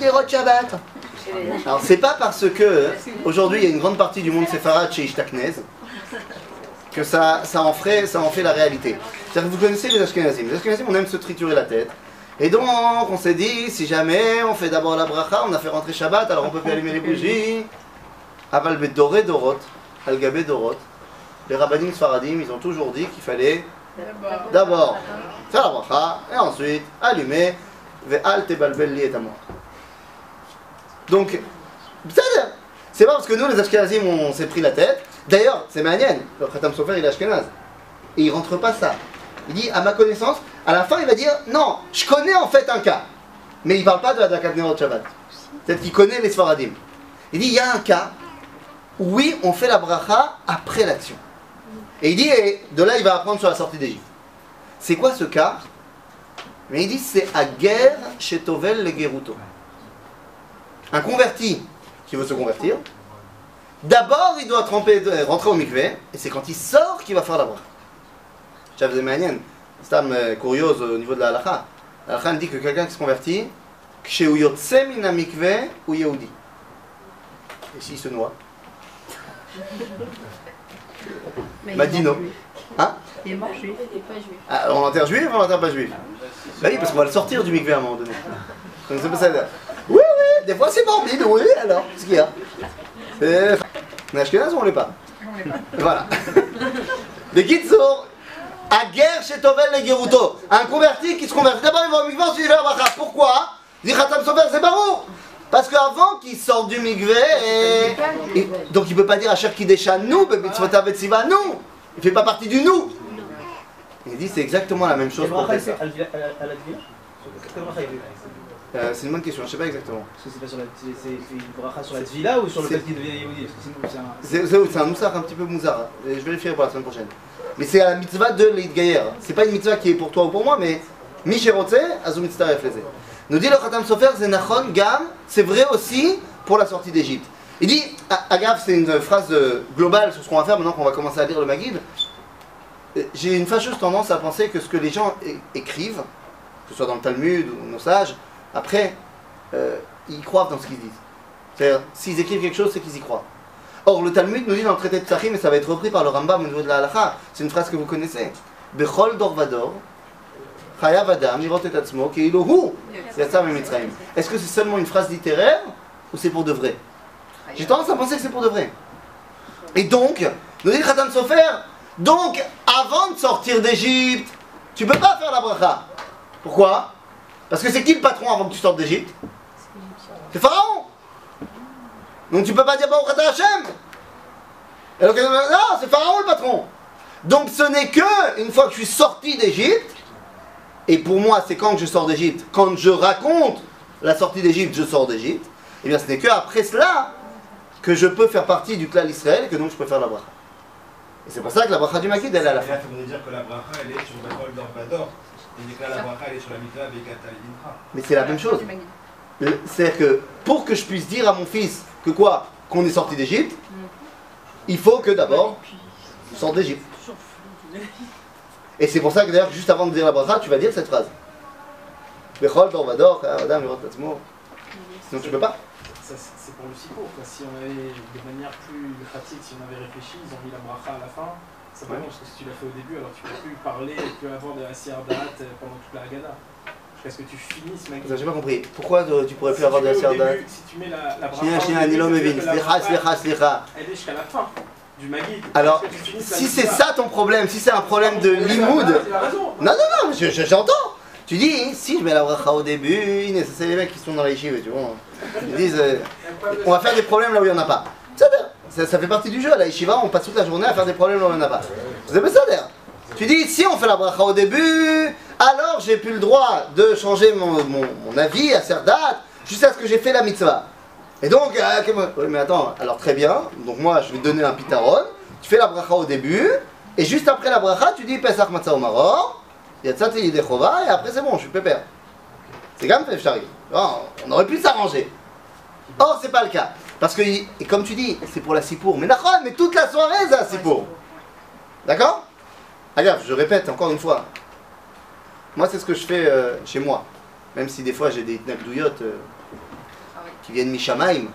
Nerot Shabbat. Alors c'est pas parce que aujourd'hui il y a une grande partie du monde séfarade chez Ishtaknez que ça, ça, en ferait, ça en fait la réalité. C'est-à-dire que vous connaissez les Ashkenazim. Les Ashkenazim, on aime se triturer la tête. Et donc, on s'est dit, si jamais on fait d'abord la bracha, on a fait rentrer Shabbat, alors on peut plus allumer les bougies. Aval Doré Dorot, Al-Gabé Dorot. Les rabbinim sfaradim, ils ont toujours dit qu'il fallait d'abord faire la bracha, et ensuite allumer, ve'al tebalbel li et Donc, c'est pas parce que nous, les Ashkenazim, on s'est pris la tête, D'ailleurs, c'est Manienne, le Khatam Sofer il est Ashkenaz. Et il rentre pas ça. Il dit, à ma connaissance, à la fin il va dire, non, je connais en fait un cas. Mais il parle pas de la Dakat Nerot Shabbat. C'est-à-dire qu'il connaît les Sfaradim. Il dit, il y a un cas où oui, on fait la bracha après l'action. Et il dit, et de là, il va apprendre sur la sortie d'Égypte. C'est quoi ce cas? Mais il dit, c'est à guerre chez Tovel le Geruto. Un converti qui veut se convertir, d'abord il doit tremper, euh, rentrer au mikveh, et c'est quand il sort qu'il va faire la bracha. J'avais manienne, c'est un curiose au niveau de la halakha. La halakha dit que quelqu'un qui se convertit, chez Uyotse mina mikveh ou Yehudi. Et s'il se noie M'a il est mort juif. Hein? Il est mort juif. Ah, on l'enterre juif ou on l'enterre pas juif Bah oui, parce qu'on va le sortir du mikveh à un moment donné. Donc c'est pas ça. Oui, oui, des fois c'est morbide, oui, alors, ce qu'il y a. Euh, On est Ashkenaz ou on l'est pas Voilà. Mais Kitsour, à guerre chez Tovel les Geruto. Un converti qui se convertit. D'abord, il va au mikveh, ensuite il va à bracha. Pourquoi Dit Khatam Sofer, c'est barou. Parce qu'avant qu'il sorte du mikveh, et- et- donc il peut pas dire à Cher Kidesha nous, Mitzvotav et Tziva nous. Il fait pas partie du nous. Il dit c'est exactement la même chose pour bracha, Euh, c'est une bonne question, je sais pas exactement. Parce que c'est pas sur la. C'est c'est- c'est une bracha sur la Tvila ou sur le C'est- fait qu'il devient Yehudi Parce que c'est un. C'est c'est- c'est un moussard un petit peu mouzard. hein. Je vérifierai pour la semaine prochaine. Mais c'est la mitzvah de l'Eid Gayer. C'est pas une mitzvah qui est pour toi ou pour moi, mais Michéroté, Azou Mitzvah. Nous dit le Khatam Sofer, Zenachon, Gam, c'est vrai aussi pour la sortie d'Égypte. Il dit, Agave, c'est une phrase globale sur ce qu'on va faire maintenant qu'on va commencer à lire le Maguid. Euh, J'ai une fâcheuse tendance à penser que ce que les gens é- écrivent, que ce soit dans le Talmud ou nos sages, après, euh, ils croient dans ce qu'ils disent. C'est-à-dire, s'ils écrivent quelque chose, c'est qu'ils y croient. Or, le Talmud nous dit dans le traité de Psachim, et ça va être repris par le Rambam au niveau de la halakha, c'est une phrase que vous connaissez. Bechol dor vador, chayav adam. Est-ce que c'est seulement une phrase littéraire, ou c'est pour de vrai? J'ai tendance à penser que c'est pour de vrai. Et donc, nous dit le Khatan Sofer, donc, avant de sortir d'Égypte, tu peux pas faire la bracha. Pourquoi? Parce que c'est qui le patron avant que tu sortes d'Égypte C'est Pharaon. Donc tu peux pas dire Baruch Hashem Alors que- Non, c'est Pharaon le patron. Donc ce n'est que une fois que je suis sorti d'Égypte, et pour moi c'est quand que je sors d'Égypte, quand je raconte la sortie d'Égypte, je sors d'Égypte, et bien ce n'est que après cela que je peux faire partie du clan d'Israël et que donc je peux faire la bracha. Et c'est pour ça que la bracha du Makid elle est à la fin. Dire que bracha elle est sur Mais c'est la même chose. Le- C'est-à-dire que pour que je puisse dire à mon fils que quoi Qu'on est sorti d'Égypte, il faut que d'abord sorte d'Égypte. Et c'est pour ça que d'ailleurs, juste avant de dire la bracha, tu vas dire cette phrase. Sinon tu peux pas. Ça, c'est pour le sipo. quoi. Si on avait, de manière plus pratique, si on avait réfléchi, ils ont mis la bracha à la fin. Ça Ouais. parce que si tu l'as fait au début, alors tu peux plus parler, tu peux avoir de la siardat pendant toute la Haggadah. Jusqu'à ce que tu finisses, mec. J'ai pas compris. Pourquoi euh, tu pourrais plus avoir de la début- Si tu mets la, la que la Slicha, slicha, slicha. Elle est jusqu'à la fin du Magid. Alors, Si c'est ça ton problème, si c'est un problème de limoud. Non, non, non, je- je- j'entends. Tu dis, si je mets la bracha au début, ça c'est les mecs qui sont dans les chiffres, tu vois. Ils disent, euh, on va faire des problèmes là où il n'y en a pas. Ça, ça, fait partie du jeu. La yeshiva, on passe toute la journée à faire des problèmes là où il n'y en a pas. C'est pas ça d'ailleurs. Tu dis, si on fait la bracha au début, alors j'ai plus le droit de changer mon, mon, mon avis à cette date jusqu'à ce que j'ai fait la mitzvah. Et donc, euh, oui, mais attends, alors très bien. Donc moi, je vais donner un pitaron. Tu fais la bracha au début, et juste après la bracha, tu dis Pesach Matzah au Maror, Yatzat et après c'est bon, je suis pépère. C'est quand même fait, j'arrive. On aurait pu s'arranger. Or, c'est pas le cas. Parce que, et comme tu dis, c'est pour la Sipour. Mais Nachon, mais toute la soirée, c'est la Sipour. D'accord? Regarde, je répète encore une fois. Moi, c'est ce que je fais euh, chez moi. Même si des fois j'ai des Tnakdouyot euh, qui viennent Mishamaim,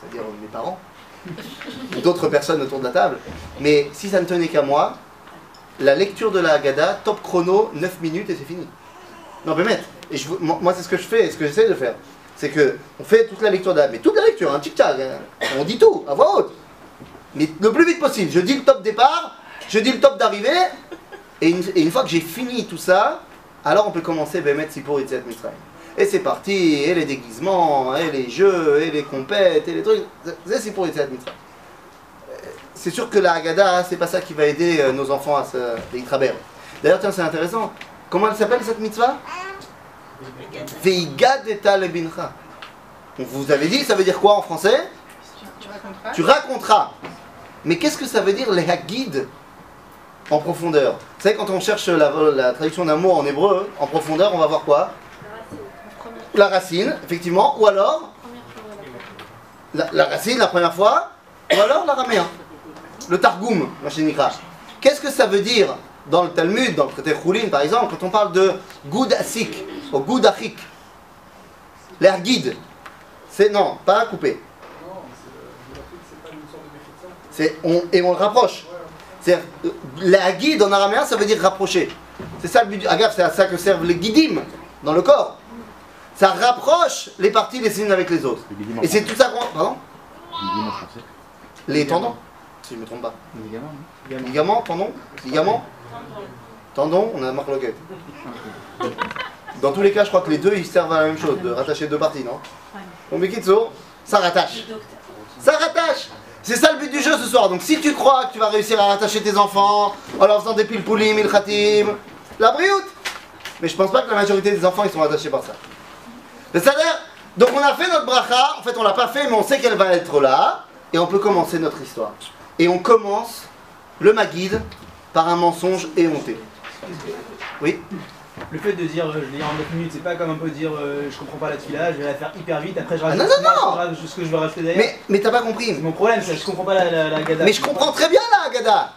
c'est-à-dire mes parents, ou d'autres personnes autour de la table. Mais si ça ne tenait qu'à moi, la lecture de la Haggadah, top chrono, 9 minutes et c'est fini. Non, mais mettre. Et je, moi, c'est ce que je fais, et ce que j'essaie de faire. C'est que on fait toute la lecture la mais toute la lecture, un tic-tac, hein. on dit tout, à voix haute. Mais le plus vite possible. Je dis le top départ, je dis le top d'arrivée, et une, et fois que j'ai fini tout ça, alors on peut commencer Bemet Sipur Yitzhak Mitzrayim. Et c'est parti, et les déguisements, et les jeux, et les compètes, et les trucs. C'est Sipur Yitzhak Mitzrayim. Euh, C'est sûr que la Haggadah, c'est pas ça qui va aider euh, nos enfants à se. D'ailleurs, tiens, c'est intéressant. Comment elle s'appelle cette mitzvah? Donc vous avez dit, ça veut dire quoi en français? Tu raconteras? Tu raconteras. Mais qu'est-ce que ça veut dire les hagid en profondeur. Vous savez, quand on cherche la, la traduction d'un mot en hébreu, en profondeur, on va voir quoi? La racine, effectivement, ou alors la, la racine la première fois, ou alors l'araméen, le targum, machinikra. Qu'est-ce que ça veut dire? Dans le Talmud, dans le traité Choulin par exemple, quand on parle de goud asik, ou goud achik Les hagid, c'est non, pas à couper. C'est, on, et on le rapproche. C'est la guide en araméen, ça veut dire rapprocher. C'est ça le but du agaf, c'est à ça que servent les guidim dans le corps. Ça rapproche les parties les unes avec les autres. Et c'est tout ça qu'on. Pardon. Les tendons, si je me trompe pas. Ligament. Ligament, tendon Ligament Tendon, on a marque loquette. Dans tous les cas, je crois que les deux ils servent à la même chose, de rattacher deux parties, non Bon, mais Kitso, ça rattache. Ça rattache C'est ça le but du jeu ce soir. Donc si tu crois que tu vas réussir à rattacher tes enfants en leur faisant des pilpoulim, il khatim, la brioute Mais je pense pas que la majorité des enfants ils sont rattachés par ça. C'est-à-dire, donc on a fait notre bracha, en fait on l'a pas fait, mais on sait qu'elle va être là, et on peut commencer notre histoire. Et on commence le Maguide par un mensonge éhonté. Oui Le fait de dire euh, je l'ai en 9 minutes, c'est pas comme un peu dire euh, je comprends pas la tefila, je vais la faire hyper vite, après je Ah, rajoute non, non, non rajoute ce que je veux rajouter derrière. Mais, mais t'as pas compris. C'est mon problème, c'est que je comprends pas la, la, la gada. Mais je comprends très bien la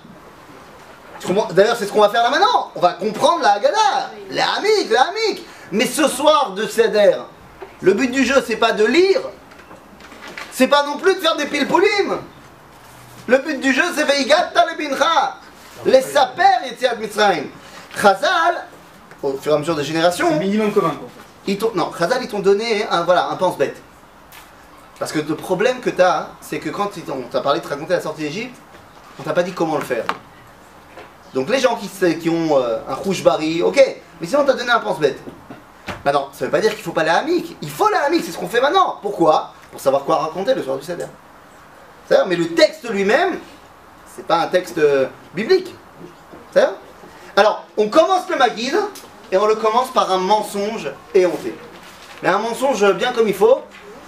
comprends D'ailleurs, c'est ce qu'on va faire là maintenant. On va comprendre la Haggadah. La Hamik, la Hamik. Mais ce soir de Seder, le but du jeu, c'est pas de lire. C'est pas non plus de faire des pilpoulim. Le but du jeu, c'est Veigat Talebincha. Les saper Yetziat Mitzrayim. Chazal, au fur et à mesure des générations, le minimum commun quoi. ils t'ont, non, Chazal, ils t'ont donné un, voilà, un pense-bête. Parce que le problème que tu as, c'est que quand on t'a parlé de te raconter la sortie d'Égypte, on t'a pas dit comment le faire. Donc les gens qui, qui ont euh, un rouge baril, ok, mais sinon on t'a donné un pense-bête. Maintenant, ça veut pas dire qu'il faut pas la hamique. Il faut la hamique, c'est ce qu'on fait maintenant. Pourquoi? Pour savoir quoi raconter le soir du Seder. Mais le texte lui-même, c'est pas un texte euh, biblique. Alors, on commence le Maguide et on le commence par un mensonge éhonté. Mais un mensonge bien comme il faut.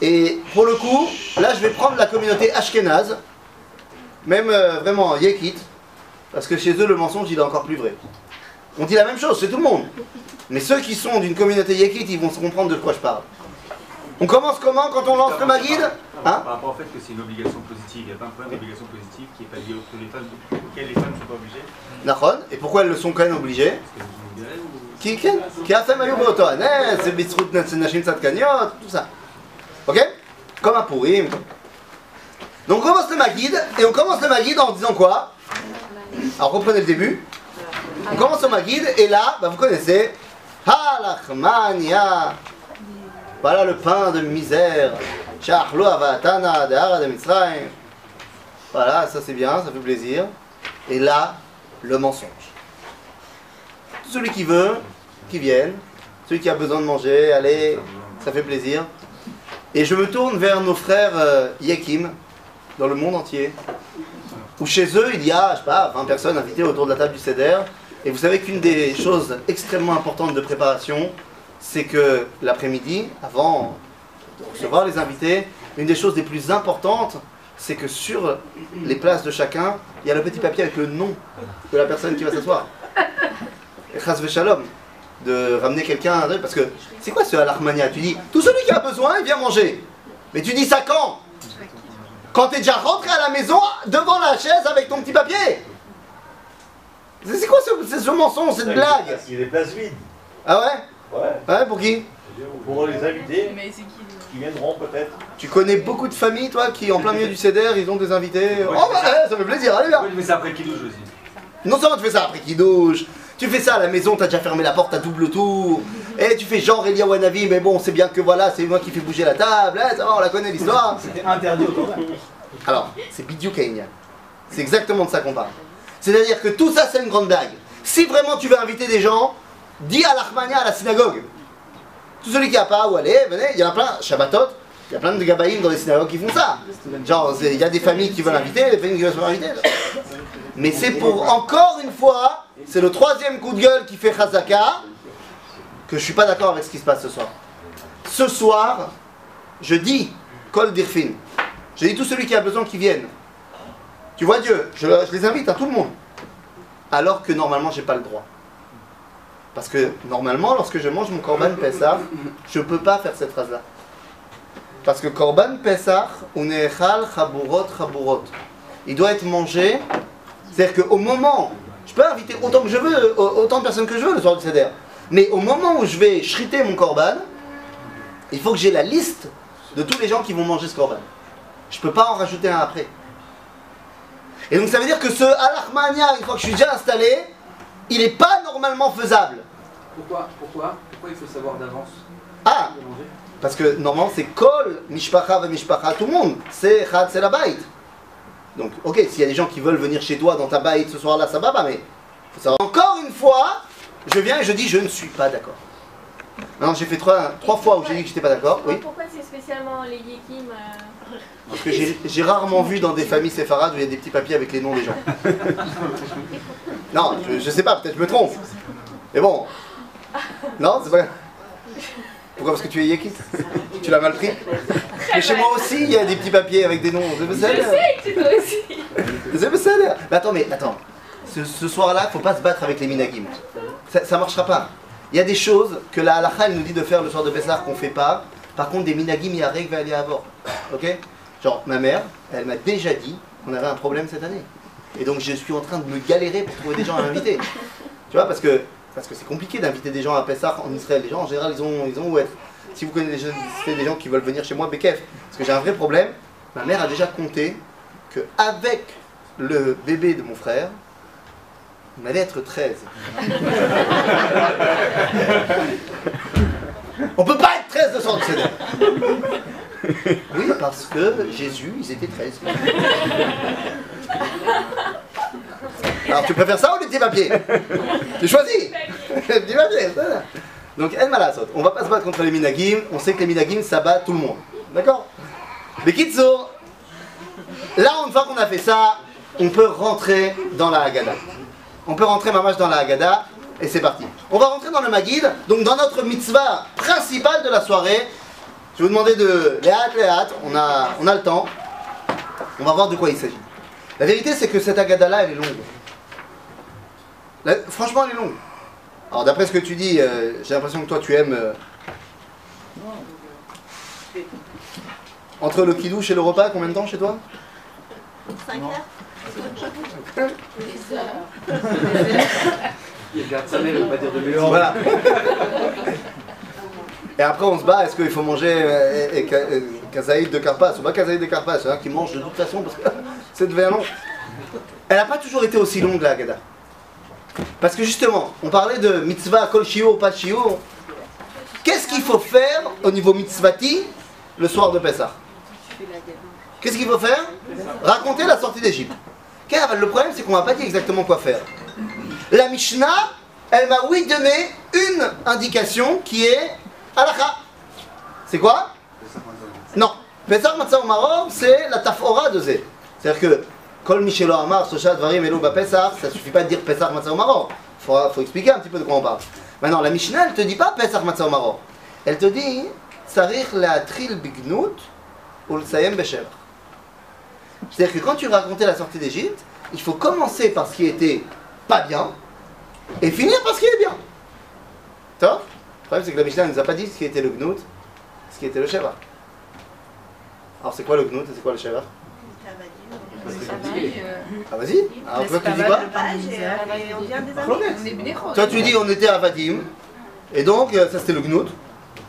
Et pour le coup, là, je vais prendre la communauté ashkénaze, même euh, vraiment Yekit, parce que chez eux, le mensonge, il est encore plus vrai. On dit la même chose, c'est tout le monde. Mais ceux qui sont d'une communauté Yekit, ils vont se comprendre de quoi je parle. On commence comment quand on lance le Maguide Hein Par rapport au fait que c'est une obligation positive, il n'y a pas un problème d'obligation positive qui est pas lié aux les femmes, auquel les femmes ne sont pas obligées. Et pourquoi elles le sont quand même obligées. Qui, qui, qui a fait Mayu Boto c'est Bitsrut Nashim Tzadkaniot, tout ça. Ok? Comme un Purim. Donc on commence le Maguide, et on commence le Maguide en disant quoi? Alors reprenez le début. On commence le Maguide, et là, bah, vous connaissez. Halachmania. Voilà le pain de misère. Voilà, ça c'est bien, ça fait plaisir. Et là, le mensonge. Celui qui veut, qui vienne. Celui qui a besoin de manger, allez, ça fait plaisir. Et je me tourne vers nos frères euh, Yakim, dans le monde entier, où chez eux, il y a, je sais pas, 20 personnes invitées autour de la table du Seder. Et vous savez qu'une des choses extrêmement importantes de préparation, c'est que l'après-midi, avant de recevoir les invités, une des choses les plus importantes, c'est que sur les places de chacun, il y a le petit papier avec le nom de la personne qui va s'asseoir. Et chas shalom, de ramener quelqu'un, parce que c'est quoi ce alarmania? Tu dis, tout celui qui a besoin, il vient manger. Mais tu dis ça quand? Quand t'es déjà rentré à la maison, devant la chaise avec ton petit papier C'est quoi ce, c'est ce mensonge, cette blague? Il y a des places vides. Ah ouais? Ouais. Ouais, pour qui Pour les invités Mais c'est qui qui viendront peut-être. Tu connais beaucoup de familles, toi, qui en plein milieu du CEDER, ils ont des invités. Oh bah, eh, ça fait plaisir, allez là je mets ça après qu'il douche aussi. Non seulement tu fais ça après qu'il douche, tu fais ça à la maison, t'as déjà fermé la porte à double tour, et tu fais genre Elia Wanavi, mais bon, c'est bien que voilà, c'est moi qui fais bouger la table, hein, ça va, on la connaît l'histoire. C'était interdit au. Alors, c'est Bidiou Kenya. C'est exactement de ça qu'on parle. C'est-à-dire que tout ça, c'est une grande blague. Si vraiment tu veux inviter des gens, dis à l'Armania à la synagogue. Tout celui qui a pas où aller, venez, il y en a plein, Shabbatot, il y a plein de gabaïm dans les synagogues qui font ça. Genre, il y a des familles qui veulent inviter, des familles qui veulent se inviter. Mais c'est pour, encore une fois, c'est le troisième coup de gueule qui fait Chazaka, que je suis pas d'accord avec ce qui se passe ce soir. Ce soir, je dis, Kol Dirfin, je dis tout celui qui a besoin qu'il vienne. Tu vois Dieu, je, je les invite à tout le monde. Alors que normalement, j'ai pas le droit. Parce que normalement, lorsque je mange mon Korban Pessah, je peux pas faire cette phrase-là. Parce que Korban Pessah, unechal chaburot chaburot. Il doit être mangé. C'est-à-dire qu'au moment, je peux inviter autant que je veux, au- autant de personnes que je veux le soir du Seder. Mais au moment où je vais shriter mon Korban, il faut que j'ai la liste de tous les gens qui vont manger ce Korban. Je peux pas en rajouter un après. Et donc ça veut dire que ce Alachmania, une fois que je suis déjà installé, il n'est pas normalement faisable. Pourquoi, pourquoi, pourquoi il faut savoir d'avance Ah Parce que normalement c'est Kol, Mishpacha ve Mishpacha, tout le monde. C'est Chad, c'est la baït. Donc, ok, s'il y a des gens qui veulent venir chez toi dans ta baït ce soir-là, ça va pas, mais faut savoir. Encore une fois, je viens et je dis je ne suis pas d'accord. Non, j'ai fait trois, trois fois où j'ai dit que j'étais pas d'accord. Oui. Pourquoi c'est spécialement les Yekim euh, Parce que j'ai rarement vu dans des familles séfarades où il y a des petits papiers avec les noms des gens. Non, je, je sais pas, peut-être je me trompe. Mais bon. Non, c'est pas. Pourquoi? Parce que tu es yékite Tu l'as mal pris Mais chez moi aussi, il y a des petits papiers avec des noms. Je sais que c'est toi aussi. Mais attends, mais attends. Ce, ce soir-là, faut pas se battre avec les minagim. Ça, ça marchera pas. Il y a des choses que la halakha elle nous dit de faire le soir de Pessah qu'on fait pas. Par contre, des minagim, il y a règle va aller à bord. Ok? Genre, ma mère, elle m'a déjà dit qu'on avait un problème cette année. Et donc, je suis en train de me galérer pour trouver des gens à inviter. Tu vois, parce que parce que c'est compliqué d'inviter des gens à Pessah en Israël. Les gens, en général, ils ont, ils ont où être. Si vous connaissez des gens qui veulent venir chez moi, Bekef. Parce que j'ai un vrai problème. Ma mère a déjà compté que avec le bébé de mon frère, on allait être 13. On peut pas être 13 de Seder. Oui, parce que Jésus, ils étaient 13. Alors tu préfères ça ou les petits papiers? Tu choisis Les petits papiers. Donc, El Malasot, on va pas se battre contre les Minagim, on sait que les Minagim, ça bat tout le monde. D'accord? Mais Kitso, là, une fois qu'on a fait ça, on peut rentrer dans la Haggadah. On peut rentrer mamage dans la Haggadah, et c'est parti. On va rentrer dans le Magid, donc dans notre mitzvah principale de la soirée. Je vais vous demander de Léat, Léat, on a, on a le temps. On va voir de quoi il s'agit. La vérité, c'est que cette Haggadah-là, elle est longue. La- franchement, elle est longue. Alors, d'après ce que tu dis, euh, j'ai l'impression que toi, tu aimes. euh, Entre le kidouche et le repas, combien de temps chez toi? 5 heures Il garde sa mère, il va pas dire de. Voilà. Et après, on se bat, est-ce qu'il faut manger euh, et- et ka- euh, kazaïd de Carpas ou pas kazaïd de Carpas C'est un qui mange de toute façon parce que c'est devient long. Elle n'a pas toujours été aussi longue, la Haggadah. Parce que justement, on parlait de mitzvah kol shiur, pas shiur. Qu'est-ce qu'il faut faire au niveau mitzvati le soir de Pessah? Qu'est-ce qu'il faut faire? Raconter la sortie d'Égypte. Le problème, c'est qu'on m'a pas dit exactement quoi faire. La Mishnah, elle m'a oui donné une indication qui est C'est quoi? Non. Pesach Matzah Maror, c'est la tafora de Zé. C'est-à-dire que, Kol Michelo Amar, Soshat Varim Elo Pesach, ça suffit pas de dire Pesach Matzah Maror. Il faut, faut expliquer un petit peu de quoi on parle. Maintenant, la Mishnah, elle te dit pas Pesach Matzah Maror. Elle te dit Sarich Leatril Bignut ou Sayem Besher. C'est-à-dire que quand tu racontais la sortie d'Égypte, il faut commencer par ce qui était pas bien et finir par ce qui est bien. Top Le problème, c'est que la Mishnah ne nous a pas dit ce qui était le Gnout, ce qui était le Sheva. Alors, c'est quoi le Gnout et c'est quoi le Sheva? Ah, vas-y Alors, toi, tu dis quoi bnéchot. Toi, tu dis on était à Fatim, et donc, euh, ça c'était le Gnout.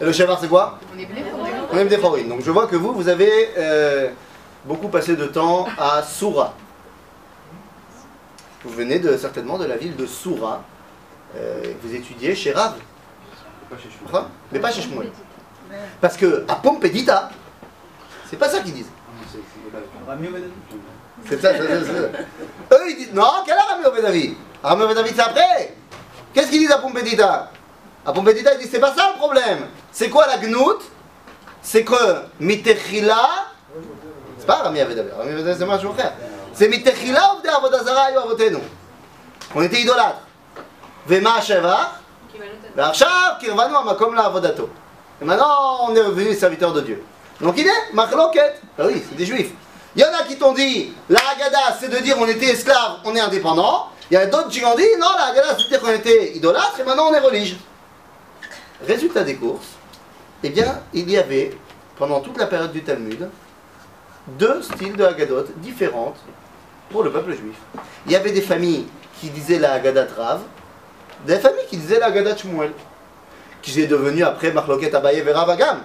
Et le Sheva, c'est quoi? On est Chorin. Donc, je vois que vous, vous avez euh, beaucoup passé de temps à Soura. Vous venez de, certainement de la ville de Soura. Euh, vous étudiez chez Rav. Enfin, mais pas chez Shmuel. Parce que à Pompédita, c'est pas ça qu'ils disent. Rami Obed C'est ça, c'est ça. Eux ils disent non, quel est Rami Obedavi Rami Obedavi c'est après. Qu'est-ce qu'ils disent à Pompédita À Pompédita ils disent c'est pas ça le problème. C'est quoi la gnout C'est que Mitechila. C'est pas Rami Obedavi, Rami Obedavi c'est moi je frère. C'est Mitechila ou Avodazara ou Avotenu. On était idolâtres. Vema Sheva. Et maintenant, on est devenu serviteur de Dieu. Donc il est Machloket. Ah oui, c'est des juifs. Il y en a qui t'ont dit, la Haggadah, c'est de dire on était esclave, on est indépendant. Il y a d'autres qui ont dit, non, la Haggadah, c'est de dire qu'on était idolâtre et maintenant on est religieux. Résultat des courses, eh bien, il y avait, pendant toute la période du Talmud, deux styles de Haggadot différentes pour le peuple juif. Il y avait des familles qui disaient la Haggadah Trave, des familles qui disaient la Haggadah Shmuel, qui est devenue après Marloket Abaye Vera Vagam.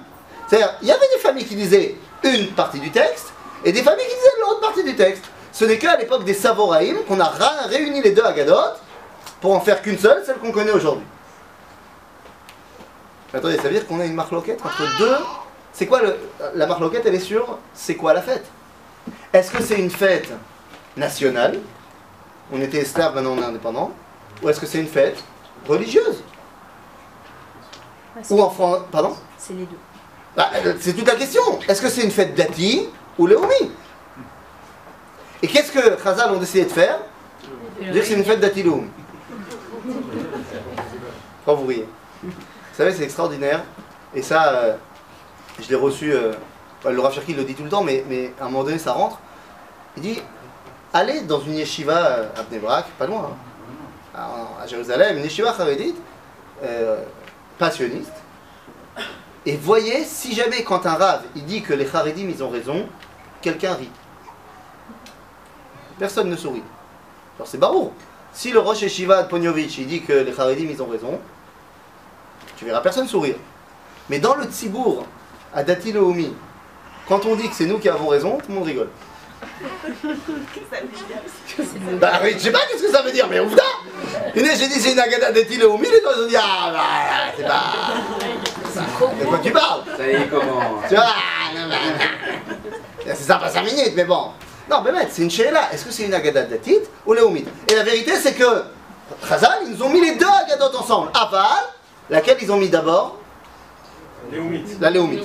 C'est-à-dire, il y avait des familles qui disaient une partie du texte, et des familles qui disaient l'autre partie du texte. Ce n'est qu'à l'époque des Savoraïm qu'on a réuni les deux Haggadot pour en faire qu'une seule, celle qu'on connaît aujourd'hui. Attendez, ça veut dire qu'on a une marloquette entre deux? C'est quoi le, la marloquette Elle est sur c'est quoi la fête? Est-ce que c'est une fête nationale? On était esclaves, maintenant on est indépendant. Ou est-ce que c'est une fête religieuse Ouais, Ou en France. Pardon C'est les deux. Bah, euh, C'est toute la question. Est-ce que c'est une fête dati ou léomi Et qu'est-ce que Khazal ont décidé de faire Dire que c'est une fête dati léomi. Quand vous riez. Vous savez, c'est extraordinaire. Et ça, euh, je l'ai reçu. euh, enfin, le Rav Cherki le dit tout le temps, mais, mais à un moment donné, ça rentre. Il dit allez dans une yeshiva à Bnei Brak, pas loin, hein, à, Jérusalem, une yeshiva charédite, euh, passionniste. Et voyez, si jamais quand un rave il dit que les Haredim ils ont raison, quelqu'un rit. Personne ne sourit. Alors c'est barou. Si le Rosh Yeshiva de Pognovitch il dit que les Haredim ils ont raison, tu verras personne sourire. Mais dans le Tzibour, à Dati quand on dit que c'est nous qui avons raison, tout le monde rigole. Ça veut dire. Bah oui, je sais pas qu'est-ce que ça veut dire, mais ouvda Une j'ai dit c'est une agada Dati Leomi, les gens ont dit ah bah c'est pas. De quoi tu parles Ça y est, comment Tu vois. C'est sympa 5 minutes, mais bon. Non, mais mec, c'est une là. Est-ce que c'est une agada datit ou léomite Et la vérité, c'est que Chazal, ils nous ont mis les deux agadotes ensemble. Aval, laquelle ils ont mis d'abord? Léomite. La léomite.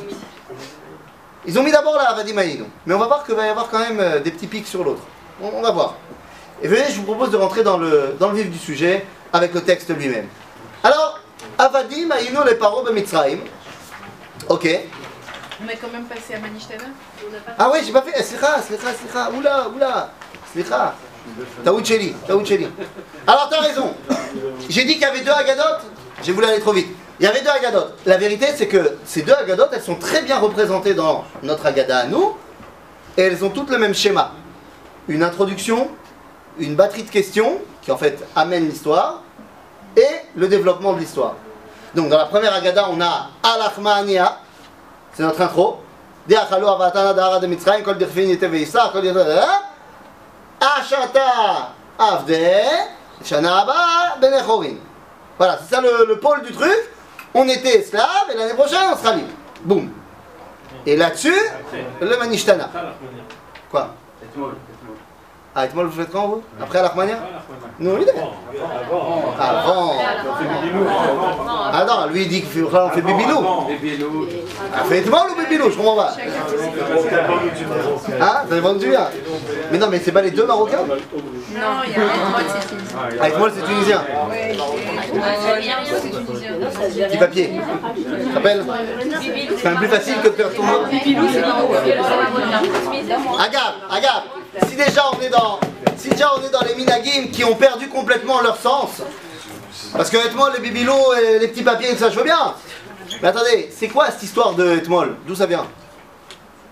Ils ont mis d'abord la Avadim Aïnou. Mais on va voir qu'il va y avoir quand même euh, des petits pics sur l'autre. On, on va voir. Et venez, je vous propose de rentrer dans le, dans le vif du sujet avec le texte lui-même. Alors, Avadim Aïnou les paro Mitzrayim. Ok. On a quand même passé à Manishtana. Ah ouais, j'ai pas fait. Slicha, slicha, slicha. Oula, oula. Slicha. Taout Sheli. Alors t'as raison. J'ai dit qu'il y avait deux agadotes. J'ai voulu aller trop vite. Il y avait deux agadotes. La vérité, c'est que ces deux agadotes, elles sont très bien représentées dans notre agada à nous. Et elles ont toutes le même schéma. Une introduction, une batterie de questions, qui en fait amène l'histoire, et le développement de l'histoire. Donc dans la première agada, on a Alachmania, c'est notre intro. Voilà, c'est ça le pôle du truc. On était esclaves et l'année prochaine on sera libre. Boum. Et là-dessus, le manishtana. Quoi Ah, Etmol, vous faites quand vous Après Alachmania Nous, il est. Avant. Ah non, lui il dit qu'on fait Bibilou. Ah, fait Etmol ou Bibilou Je comprends pas. Hein Ça dépend de tu hein. Mais non, mais c'est pas les deux Marocains Non, il y a un mois, c'est fini. Ah, Etmol c'est tunisien. Petit papier. Tu te rappelles C'est quand même plus facile que de faire ton nom. Agave, agave. Si déjà on est dans, si déjà on est dans les minagim qui ont perdu complètement leur sens, parce que Etmol, les bibilos et les petits papiers, ça je veux bien. Mais attendez, c'est quoi cette histoire de Etmol D'où ça vient?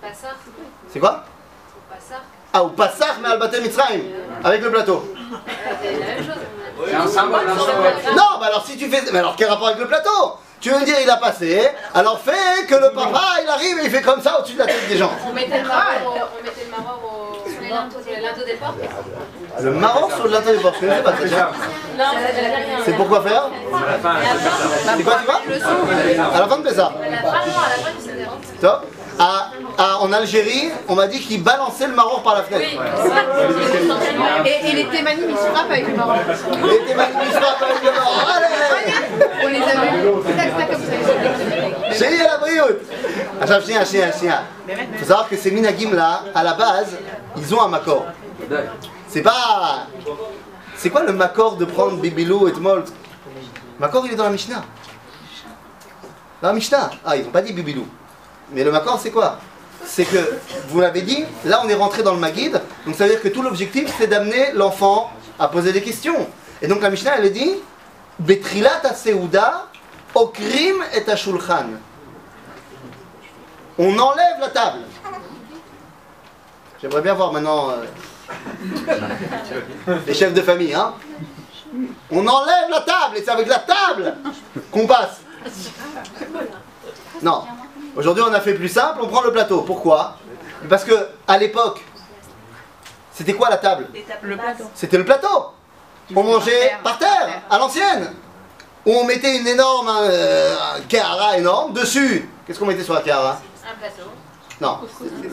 Passar. C'est quoi? Passar. Ah, ou Passar, mais Al-Batem Mitzrayim, avec le plateau. C'est un symbole. Non, bah alors si tu fais. Mais alors quel rapport avec le plateau? Tu veux me dire il a passé, alors fais que le papa il arrive et il fait comme ça au-dessus de la tête des gens. On mettait le maror au, on mettait le sur les linteaux, linteaux des portes. Le marron sur le linteau des portes, je connaissais pas ça? déjà. Non, c'est pourquoi faire? C'est quoi tu vois? À la fin de Pessah. Top. À- à- en Algérie, on m'a dit qu'ils balançaient le marron par la fenêtre. Et, et les thémanim, ils se frappent avec le marron. Et t'es magnifique, avec le marron. Allez On les a vus. À la brioute Attends, chien, chien, chien. Il faut savoir que ces minagim là, à la base, ils ont un macor. C'est pas. C'est quoi le macor de prendre Bibilou et Tmol? Macor, il est dans la Mishnah. Dans la Mishnah. Ah, ils n'ont pas dit Bibilou. Mais le macor, c'est quoi C'est que, vous l'avez dit, là on est rentré dans le Maguide, donc ça veut dire que tout l'objectif c'est d'amener l'enfant à poser des questions. Et donc la Mishnah, elle dit Betrilat Seuda, Okrim et Ashulchan. On enlève la table. J'aimerais bien voir maintenant euh, les chefs de famille, hein. On enlève la table et c'est avec la table qu'on passe. Non. Aujourd'hui, on a fait plus simple, on prend le plateau. Pourquoi? Parce que à l'époque, c'était quoi la table? Le plateau. C'était le plateau. On mangeait par terre, à l'ancienne. Où on mettait une énorme euh, énorme dessus. Qu'est-ce qu'on mettait sur la kehara Un plateau. Non.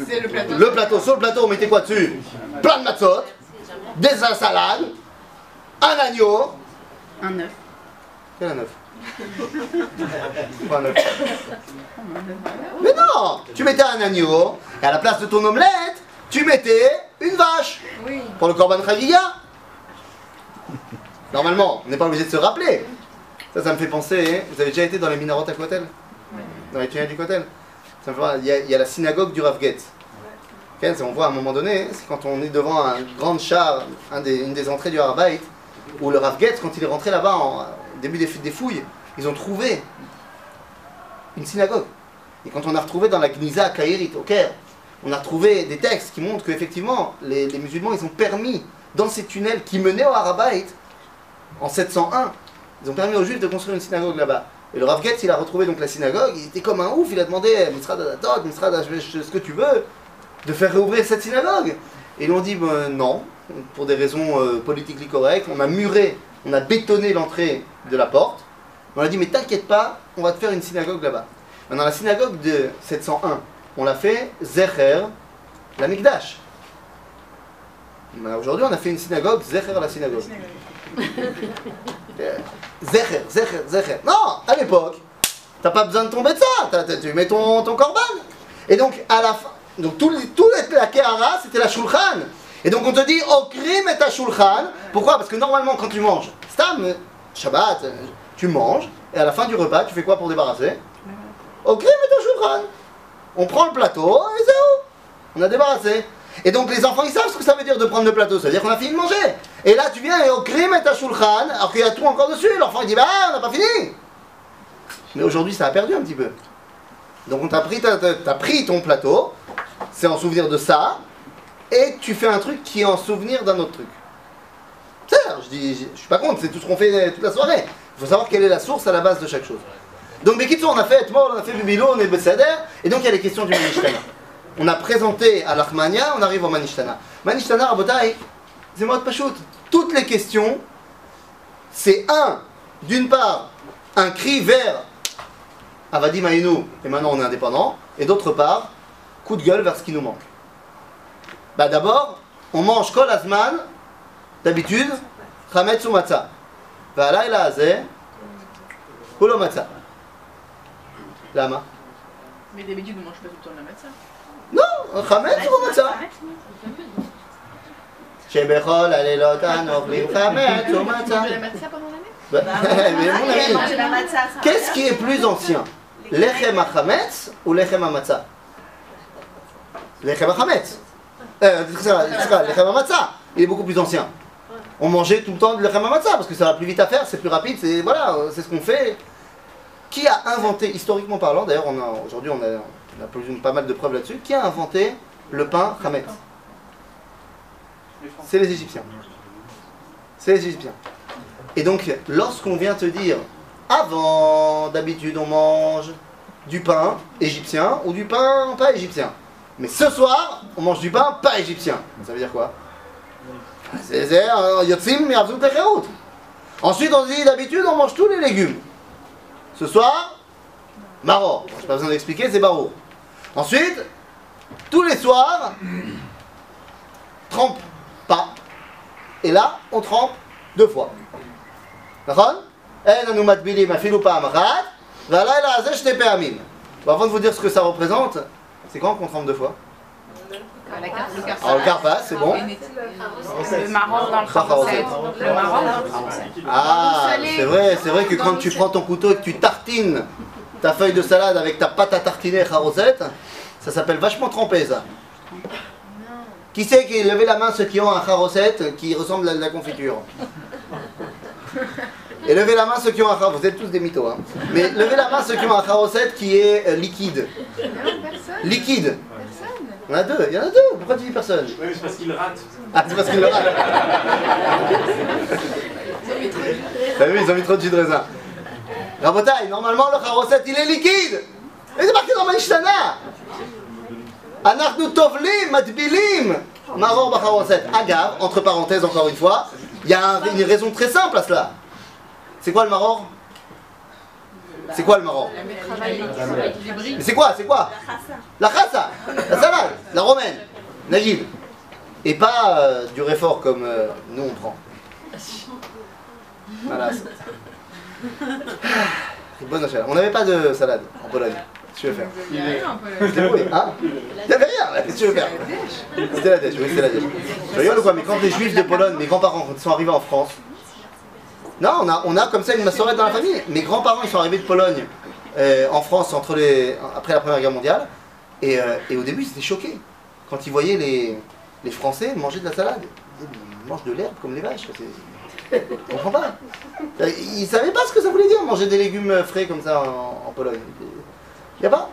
C'est le plateau. Le plateau, sur le plateau, on mettait quoi dessus? Plein de matzot, des salades, un agneau. Un œuf. Quel un œuf? Mais non Tu mettais un agneau, et à la place de ton omelette, tu mettais une vache. Oui. Pour le Korban Chagiga. Normalement, on n'est pas obligé de se rappeler. Ça, ça me fait penser, vous avez déjà été dans les minarotes à Kotel? Dans les tunnels du Kotel? Ça me fait penser, il y, a, il y a la synagogue du Rav Getz. Ok, ça, on voit à un moment donné, c'est quand on est devant un grand char, un des- une des entrées du Harabait, où le Rav Getz, quand il est rentré là-bas au début des, des fouilles, ils ont trouvé une synagogue. Et quand on a retrouvé dans la Gniza à Kairit, au Caire, on a retrouvé des textes qui montrent qu'effectivement, les, les musulmans, ils ont permis, dans ces tunnels qui menaient au Harabait, en 701, ils ont permis aux juifs de construire une synagogue là-bas. Et le Rav Getz, il a retrouvé donc la synagogue, il était comme un ouf, il a demandé, Misrad Adatot, Misrad ce que tu veux, de faire réouvrir cette synagogue. Et ils ont dit, ben, non, pour des raisons euh, politiquement correctes, on a muré, on a bétonné l'entrée de la porte. On a dit, mais t'inquiète pas, on va te faire une synagogue là-bas. Maintenant, la synagogue de 701, on l'a fait Zecher, la Mikdash. Ben, Aujourd'hui, on a fait une synagogue, Zecher la synagogue. Euh, Zecher, Zecher, Zecher. Non, à l'époque, t'as pas besoin de tomber de ça, tu mets ton, korban. Et donc, à la fin, donc tout, tout la Kehara, c'était la Shulchan. Et donc, on te dit, Okrim et ta Shulchan. Pourquoi? Parce que normalement, quand tu manges, Stam, Shabbat, tu manges, et à la fin du repas, tu fais quoi pour débarrasser ta Shulchan. On prend le plateau, et c'est où On a débarrassé. Et donc les enfants ils savent ce que ça veut dire de prendre le plateau, ça veut dire qu'on a fini de manger. Et là tu viens et au crime ta shulchan, alors qu'il y a tout encore dessus, l'enfant il dit bah on n'a pas fini. Mais aujourd'hui ça a perdu un petit peu. Donc on t'a pris, ta- t'as pris ton plateau, c'est en souvenir de ça, et tu fais un truc qui est en souvenir d'un autre truc. C'est je dis, je suis pas contre, c'est tout ce qu'on fait toute la soirée. Il faut savoir quelle est la source à la base de chaque chose. Donc Bekitsu, on a fait Etmol, on a fait Bibilo, on est Besséder, et donc il y a les questions du Manishtana. On a présenté à l'Achmania, on arrive au Manishtana. Manishtana, Rabotai, de Pachout. Toutes les questions, c'est un, d'une part, un cri vers Avadim Aïnou, et maintenant on est indépendant, et d'autre part, coup de gueule vers ce qui nous manque. Bah d'abord, on mange Kol d'habitude, Chametz ou. והלילה הזה, הוא לא מצא. למה? Mais d'habitude, on mange pas tout le temps la matzah. לא, חמץ הוא מצא. שבכל הלילות אנו אוכלים חמץ הוא מצא. On mange la matzah pendant l'année Bah, mais mon ami, Manger la matzah, ça Qu'est-ce qui est plus ancien Lechem HaChametz ou Lechem HaMatzah Lechem HaChametz. Euh, סליחה, סליחה, Lechem HaMatzah. Il est beaucoup plus ancien. On mangeait tout le temps de Lechem HaMatzah parce que ça va plus vite à faire, c'est plus rapide, c'est voilà, euh, c'est ce qu'on fait. Qui a inventé, historiquement parlant, d'ailleurs aujourd'hui on a, on a plus- pas mal de preuves là-dessus, qui a inventé le pain Hametz C'est les Égyptiens. C'est les Égyptiens. Et donc, lorsqu'on vient te dire, avant, d'habitude, on mange du pain égyptien ou du pain pas égyptien. Mais ce soir, on mange du pain pas égyptien. Ça veut dire quoi? C'est c'est, euh, Yotzim Miravzut Techerut. Ensuite, on dit, d'habitude, on mange tous les légumes. Ce soir, maror. J'ai pas besoin d'expliquer, c'est barreau. Ensuite, tous les soirs, trempe pas. Et là, on trempe deux fois. נכון? אין אנו מטבילים אפילו פעם אחת, והלילה הזה שתי פעמים. Bon, avant de vous dire ce que ça représente, c'est quand qu'on trempe deux fois Ah, La carte, le. Alors le carpas, c'est bon. Le marron dans le dans kharoset. Ah, c'est vrai, c'est vrai que quand tu prends ton couteau et que tu tartines ta feuille de salade avec ta pâte à tartiner charosette, ça s'appelle vachement trempé ça. Qui c'est qui levez la main ceux qui ont un charosette qui ressemble à de la confiture? Et levez la main ceux qui ont un charosette, vous êtes tous des mythos, hein. Mais levez la main ceux qui ont un charosette qui est euh, liquide. Non, personne. Liquide. Personne. Il y en a deux, il y en a deux. Pourquoi tu dis personne Oui, c'est parce qu'il rate. Ah, c'est parce qu'il le rate. T'as vu, ils ont mis trop de jus de raisin. Rabotai, normalement le charosset il est liquide. Et c'est marqué dans Maïshtana. Anachnu tovlim, matbilim. Maror bacharosset. Agave, entre parenthèses encore une fois, il y a un- une raison très simple à cela. C'est quoi le maror? C'est quoi le maror Mais c'est quoi C'est quoi La chassa, la salade, la romaine, Najib. Et pas euh, du réfort comme euh, nous on prend. Voilà. Bonne. On n'avait pas de salade en Pologne. Qu'est-ce que tu veux faire Je t'ai prouvé, Hein Il n'y avait rien, qu'est-ce que tu veux faire C'était la dèche, oui, c'était la dèche. Je rigole ou quoi Mais quand les juifs de Pologne, mes grands-parents, quand ils sont arrivés en France, non, on a, on a comme ça une massorette dans la famille. Mes grands-parents, ils sont arrivés de Pologne euh, en France entre les, après la Première Guerre mondiale. Et, euh, et au début, ils étaient choqués quand ils voyaient les, les Français manger de la salade. Ils disaient, Mais ils mangent de l'herbe comme les vaches. c'est- Je comprends pas. Euh, Ils savaient pas ce que ça voulait dire manger des légumes frais comme ça en, en Pologne. Y a pas?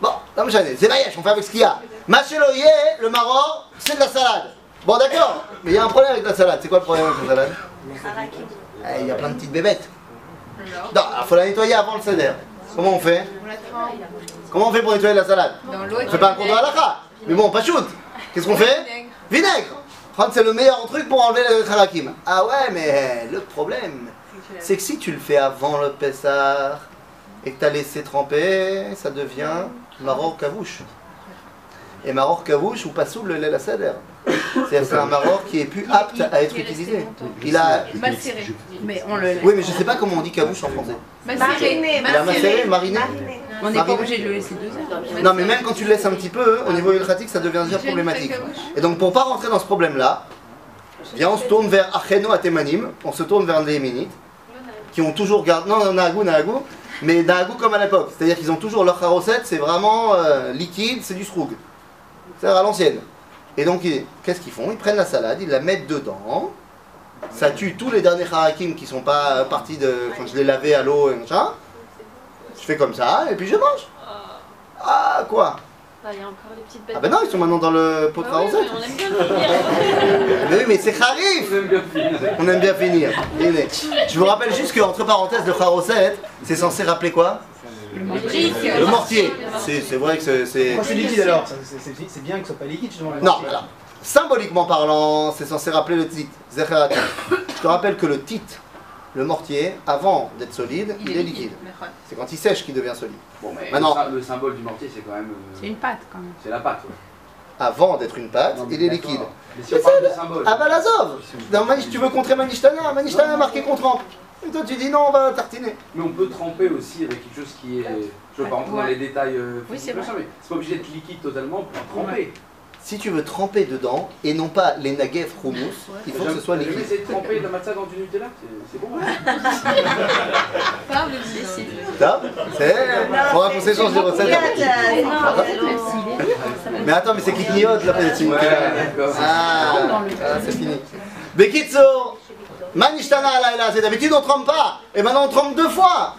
Bon, non mais j'en ai, c'est Maïesh, on fait avec ce qu'il y a. Macheloye, le maror, c'est de la salade. Bon d'accord, mais il y a un problème avec la salade. C'est quoi le problème avec la salade? Il y a plein de petites bébêtes. Non, il faut la nettoyer avant le céder. Comment on fait Comment on fait pour nettoyer la salade On fait pas un cours de halakha. Mais bon, pas shoot. Qu'est-ce qu'on fait Vinaigre. C'est le meilleur truc pour enlever le harakim. Ah ouais, mais le problème, c'est que si tu le fais avant le Pessah et que tu as laissé tremper, ça devient maror kavouche. Et maror kavouche ou pas sous le lait la seder. C'est-à-dire c'est un maror qui est plus apte à être utilisé. Il a. Macéré. Mais on le Oui, mais je sais pas comment on dit kavouche en français. Macéré. Macéré, mariné. On n'est pas Mariné. obligé de le laisser deux heures. Non, mais même quand tu le laisses un petit peu, au niveau ultratique, ça devient déjà problématique. Et donc, pour pas rentrer dans ce problème-là, on se tourne vers Acheno Atemanim, on se tourne vers les qui ont toujours gardé. Non, non, Nahagou, Nahagou, mais Nahagou comme à l'époque. C'est-à-dire qu'ils ont toujours leur charosette, c'est vraiment euh, liquide, c'est du sroug. C'est-à-dire à l'ancienne. Et donc, qu'est-ce qu'ils font? Ils prennent la salade, ils la mettent dedans. Ça tue tous les derniers harakim qui sont pas partis de. Quand je les lavais à l'eau et machin. Je fais comme ça, et puis je mange. Ah, quoi? Ah, Il y a encore les petites bêtes. Ah ben non, ils sont maintenant dans le pot de Ah oui, mais on aime bien finir. Mais oui, mais c'est Harif On aime bien finir. On aime bien finir. Je vous rappelle juste qu'entre parenthèses, le charosette, c'est censé rappeler quoi? Le mortier. C'est c'est vrai que c'est- c'est... Pourquoi c'est liquide alors c'est- bien que ce soit pas liquide justement. le Non, alors, symboliquement parlant, c'est censé rappeler le tit. Zecher Atim. Je te rappelle que le tit, le mortier, avant d'être solide, il est liquide. C'est quand il sèche qu'il devient solide. Bon, mais Maintenant- le sy- le symbole du mortier, c'est quand même. euh, C'est une pâte quand même. C'est la pâte, ouais. Avant d'être une pâte, Non, il est liquide. Mais si on parle de symbole. Ah bah l'azov Tu veux contrer Manishtana Manishtana a marqué qu'on trempe. Et toi tu dis non, on va tartiner. Mais on peut tremper aussi avec quelque chose qui est. Je veux pas rentrer dans les détails euh, Oui, c'est machin, mais c'est pas obligé d'être liquide totalement pour tremper. Si tu veux tremper dedans, et non pas les nagev hummus, il faut que ce soit J'ai liquide. essayé de tremper la matzah dans du Nutella, c'est- c'est bon. Ça C'est... Faudra qu'on s'échange des recettes. Mais attends, mais c'est qui clignote là, petit Ouais, d'accord. Ah, ah, c'est fini. Bekitso, c'est d'habitude on trempe pas, et maintenant on trempe deux fois.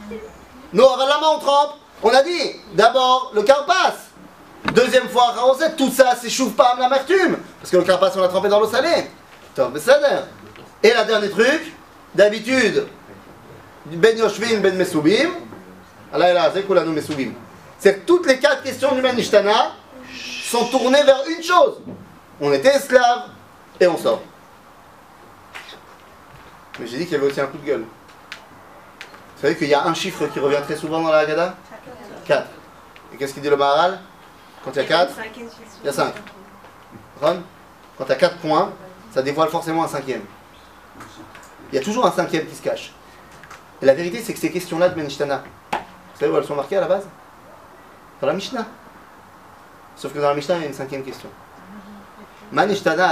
La main on trempe. On a dit, d'abord le carpas, deuxième fois tout ça s'échauffe pas à l'amertume, parce que le carpas on l'a trempé dans l'eau salée. Et la dernier truc, d'habitude, Ben Yoshvin, Ben Alayla, c'est que toutes les quatre questions du Manishtana sont tournées vers une chose. On était esclaves et on sort. Mais j'ai dit qu'il y avait aussi un coup de gueule. Vous savez qu'il y a un chiffre qui revient très souvent dans la Haggadah 4. Et qu'est-ce qu'il dit le Maharal Quand il y a 4, il y a 5. Quand il y a 4 points, ça dévoile forcément un cinquième. Il y a toujours un cinquième qui se cache. La vérité, c'est que ces questions-là de Benishtana, vous savez où elles sont marquées à la base? Dans la Mishnah. Sauf que dans la Mishnah, il y a une cinquième question. Manishtana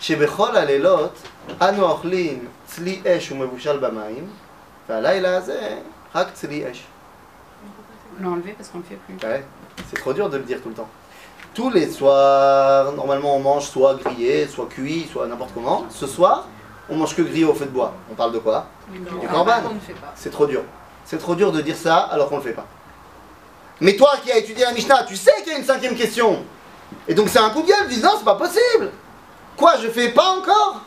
שבכל הלילות אנו אוכלים צלי אש ומבושל במים, והלילה הזה רק צלי אש. On l'a enlevé parce qu'on le fait plus. Ouais, c'est trop dur de le dire tout le temps. Tous les soirs, normalement on mange soit grillé, soit cuit, soit n'importe comment. Ce soir, on mange que grillé au feu de bois. On parle de quoi Du corban. On ne fait pas. C'est trop dur. C'est trop dur de dire ça alors qu'on le fait pas. Mais toi qui as étudié la Mishnah, tu sais qu'il y a une cinquième question. Et donc c'est un coup de gueule, dis non, c'est pas possible. Quoi, je fais pas encore?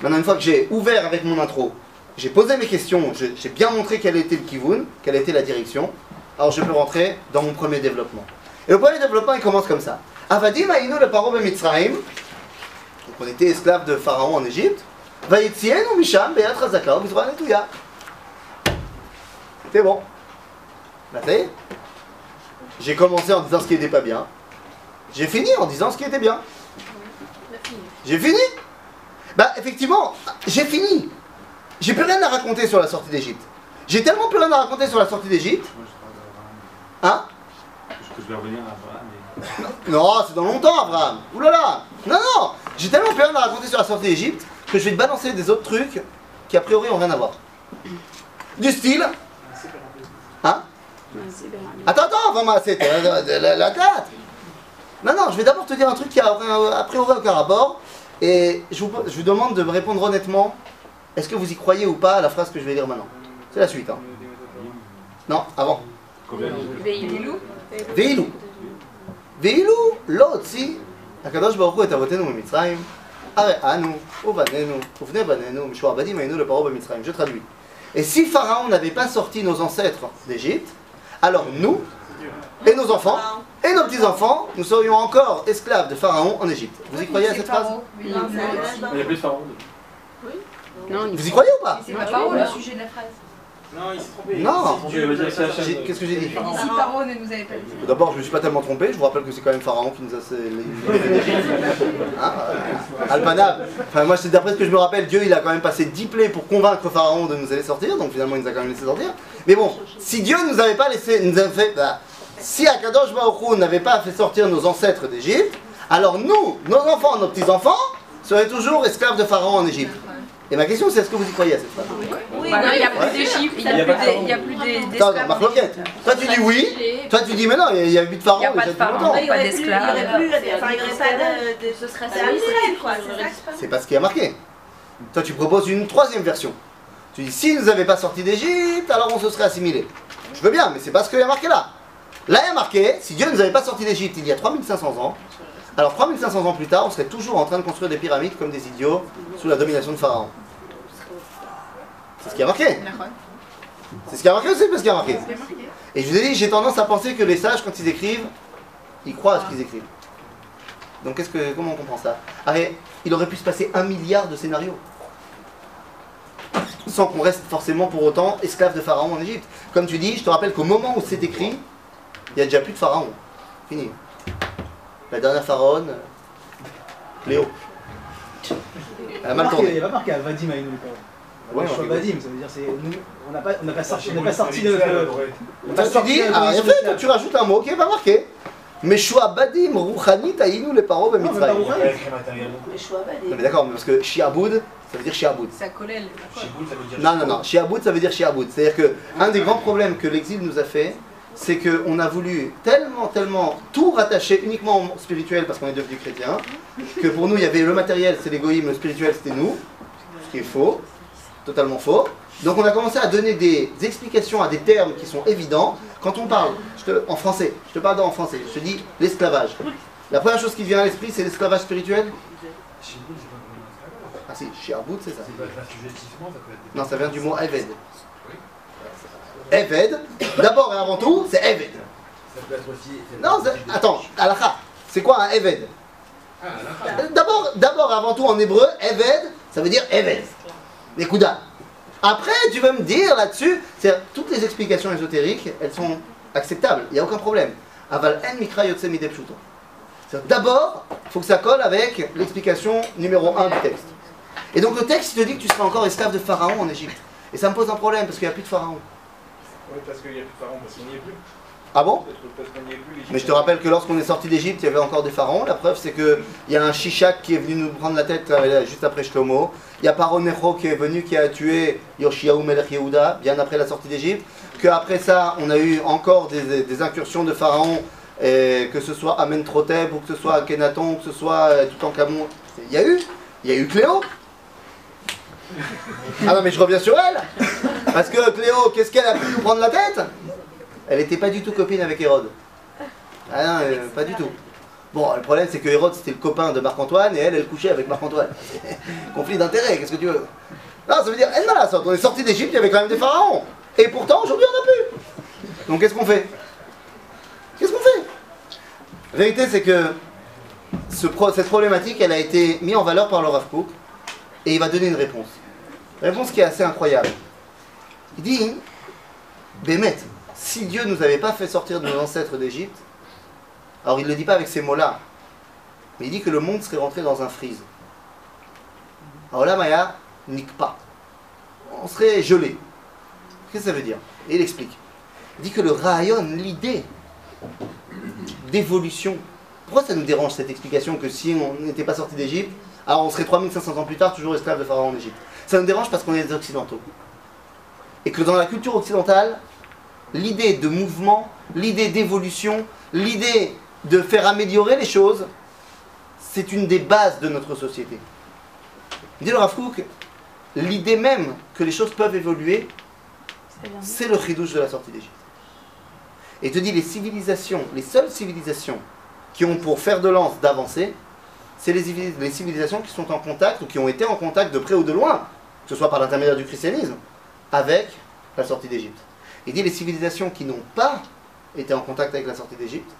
Maintenant, une fois que j'ai ouvert avec mon intro, j'ai posé mes questions, j'ai bien montré quel était le kivun, quelle était la direction, alors je peux rentrer dans mon premier développement. Et le premier développement, il commence comme ça. Avadim aïnou le paro Mitzrayim. Donc on était esclaves de Pharaon en Égypte. Vaïtien ou Misham, Netouya. C'est bon. J'ai commencé en disant ce qui était pas bien. J'ai fini en disant ce qui était bien. J'ai fini. Bah, effectivement, j'ai fini. J'ai plus rien à raconter sur la sortie d'Égypte. J'ai tellement plus rien à raconter sur la sortie d'Égypte. Hein? Que je vais revenir à Abraham. Non, c'est dans longtemps, Abraham. Ouh là là. Non, non. J'ai tellement plus rien à raconter sur la sortie d'Égypte que je vais te balancer des autres trucs qui a priori ont rien à voir. Du style. Hein? Attends, attends, vraiment, c'est la, la, date. Non, non, je vais d'abord te dire un truc qui a a priori aucun rapport. Et je vous, je vous demande de me répondre honnêtement. Est-ce que vous y croyez ou pas à la phrase que je vais lire maintenant C'est la suite. Hein. Non, avant. Combien Veililou ואילו, ואילו לא הוציא הקדוש ברוך הוא את אבותינו ממצרים, הרי אנו ובנינו ובני בנינו משועבדים היינו לפרעה במצרים. Je traduis. Et si Pharaon n'avait pas sorti nos ancêtres d'Égypte, alors nous, et nos enfants, et nos petits-enfants, nous serions encore esclaves de Pharaon en Égypte. Vous y croyez à cette phrase? Il n'y a plus de pharaon. Vous y croyez ou pas? C'est pas Paro le sujet de la phrase. Non, il s'est trompé. Non Qu'est-ce que j'ai dit? Paro ne nous avait pas dit. D'abord, je me suis pas tellement trompé, je vous rappelle que c'est quand même Pharaon qui nous a... Hein Alpanab. Enfin, moi, c'est d'après ce que je me rappelle, Dieu, il a quand même passé 10 plaies pour convaincre Pharaon de nous aller sortir, donc finalement, il nous a quand même laissé sortir. Mais bon, si Dieu nous avait pas laissé... Nous avait fait, bah, si Akadosh Baruch Hu n'avait pas fait sortir nos ancêtres d'Égypte, alors nous, nos enfants, nos petits-enfants, seraient toujours esclaves de Pharaon en Égypte. Et ma question, c'est est-ce que vous y croyez à cette phrase Oui, Bah non, il n'y a Ouais. plus d'Égypte, il n'y a plus de d'es- plus Attends, toi tu dis oui, toi tu dis mais non, il y a 8 pharaons Il y a pas de il y aurait plus, il y aurait d'esclaves. plus, de, de- ce serait Israël, quoi, C'est pas ce qui a marqué. Toi, tu proposes une troisième version. Tu dis, si nous n'avaient pas sorti d'Égypte, alors on se serait assimilé. Je veux bien, mais c'est pas ce qu'il y a marqué là. Là, il y a marqué, si Dieu ne nous avait pas sorti d'Égypte il y a 3500 ans, alors 3500 ans plus tard, on serait toujours en train de construire des pyramides comme des idiots sous la domination de Pharaon. C'est ce qui a marqué. C'est ce qui a marqué ou c'est ce qui a marqué Et je vous ai dit, j'ai tendance à penser que les sages, quand ils écrivent, ils croient à ce qu'ils écrivent. Donc comment on comprend ça? Il aurait pu se passer un milliard de scénarios. Sans qu'on reste forcément pour autant esclave de Pharaon en Égypte. Comme tu dis, je te rappelle qu'au moment où c'est écrit, il n'y a déjà plus de Pharaon. Fini. La dernière pharaon, euh, Léo. Elle a mal tourné. Il n'y a pas marqué à Vadim à Inou. Ouais, Ouais. Vadim, ça veut dire c'est nous. On n'a pas, on n'a pas sorti, on n'a pas sorti de. on pas tu sorti ah, en fait, toi, tu rajoutes un mot qui est pas marqué. Meshua badim ruchani taïnu les paro Non, mais pas b'mitzrayim. Rouhani. pas écrit matériellement. Les choix Non mais d'accord, mais parce que shiaboud, ça veut dire shiaboud. Ça collait. Chiboul, ça veut dire. Non, non, non, shiaboud, ça veut dire shiaboud. C'est-à-dire que un des grands problèmes que l'exil nous a fait, c'est qu'on a voulu tellement, tellement tout rattacher uniquement au spirituel parce qu'on est devenu chrétien, que pour nous, il y avait le matériel, c'est l'égoïsme, le spirituel, c'était nous, ce qui est faux, totalement faux. Donc on a commencé à donner des explications à des termes qui sont évidents. Quand on parle, je te- en français, je te parle en français, je te dis l'esclavage. La première chose qui vient à l'esprit, c'est l'esclavage spirituel. Ah si, c'est ça. Non, ça vient du mot Eved. Eved, d'abord et avant tout, c'est Eved. Ça peut être aussi. Non, attends, alakha, c'est quoi un Eved? Ah, D'abord, d'abord et avant tout en hébreu, Eved, ça veut dire Eved. Nekuda. Après, tu vas me dire là-dessus, c'est toutes les explications ésotériques, elles sont acceptables, il n'y a aucun problème. Aval en mikra D'abord, il faut que ça colle avec l'explication numéro 1 du texte. Et donc le texte, il te dit que tu seras encore esclave de Pharaon en Égypte. Et ça me pose un problème parce qu'il n'y a plus de Pharaon. Oui, parce qu'il n'y a plus de pharaon, parce qu'il n'y est plus. Ah bon. Mais je te rappelle que lorsqu'on est sorti d'Égypte, il y avait encore des pharaons. La preuve, c'est qu'il y a un Shishak qui est venu nous prendre la tête euh, juste après Shlomo. Il y a Paro Necho qui est venu, qui a tué Yoshiaou Melech Yehuda, bien après la sortie d'Égypte. Qu'après ça, on a eu encore des, des incursions de pharaons, et que ce soit Amentrotep, ou que ce soit Akhenaton, ou que ce soit euh, Toutankhamon. Il y a eu, il y a eu Cléo. Ah non, mais je reviens sur elle. Parce que Cléo, qu'est-ce qu'elle a pu nous prendre la tête? Elle n'était pas du tout copine avec Hérode. Ah non, euh, pas du tout. Bon, le problème c'est que Hérode c'était le copain de Marc-Antoine et elle, elle couchait avec Marc-Antoine. Conflit d'intérêts, qu'est-ce que tu veux? Non, ça veut dire, elle là, on est sorti d'Égypte, il y avait quand même des pharaons. Et pourtant, aujourd'hui, on n'a plus. Donc qu'est-ce qu'on fait? Qu'est-ce qu'on fait? La vérité c'est que cette problématique, elle a été mise en valeur par le Rav et il va donner une réponse. Réponse qui est assez incroyable. Il dit Bémet, si Dieu nous avait pas fait sortir de nos ancêtres d'Égypte, alors il ne le dit pas avec ces mots-là, mais il dit que le monde serait rentré dans un freeze. Alors là, Maya, nique pas. On serait gelé. Qu'est-ce que ça veut dire? Et il explique. Il dit que le rayon, l'idée d'évolution, pourquoi ça nous dérange cette explication que si on n'était pas sorti d'Égypte, alors on serait 3500 ans plus tard toujours esclave de Pharaon en Égypte Ça nous dérange parce qu'on est des Occidentaux. Et que dans la culture occidentale, l'idée de mouvement, l'idée d'évolution, l'idée de faire améliorer les choses, c'est une des bases de notre société. Dit le Rav Kook, l'idée même que les choses peuvent évoluer, c'est le chidouche de la sortie d'Égypte. Et il te dit les civilisations, les seules civilisations qui ont pour faire de lance d'avancer, c'est les, civili- les civilisations qui sont en contact ou qui ont été en contact de près ou de loin, que ce soit par l'intermédiaire du christianisme, avec la sortie d'Égypte. Il dit les civilisations qui n'ont pas été en contact avec la sortie d'Égypte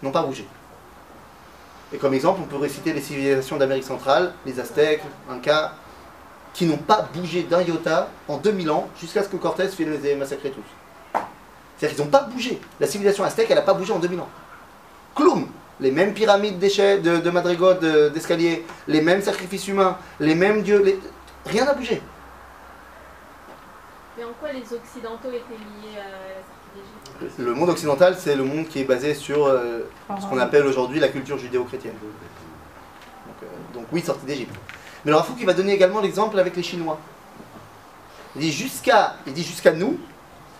n'ont pas bougé. Et comme exemple, on pourrait citer les civilisations d'Amérique centrale, les Aztèques, Incas, qui n'ont pas bougé d'un iota en 2000 ans jusqu'à ce que Cortés les ait massacrés tous. C'est-à-dire qu'ils n'ont pas bougé. La civilisation aztèque, elle n'a pas bougé en 2000 ans. Cloum Les mêmes pyramides d'échelle, de, de d'escaliers, les mêmes sacrifices humains, les mêmes dieux, les- rien n'a bougé. Mais en quoi les Occidentaux étaient liés à la d'Égypte Le monde occidental, c'est le monde qui est basé sur euh, ce qu'on appelle aujourd'hui la culture judéo-chrétienne. Donc, euh, donc oui, sortie d'Égypte. Mais le Rafouk, il va donner également l'exemple avec les Chinois. Il dit jusqu'à, il dit jusqu'à nous,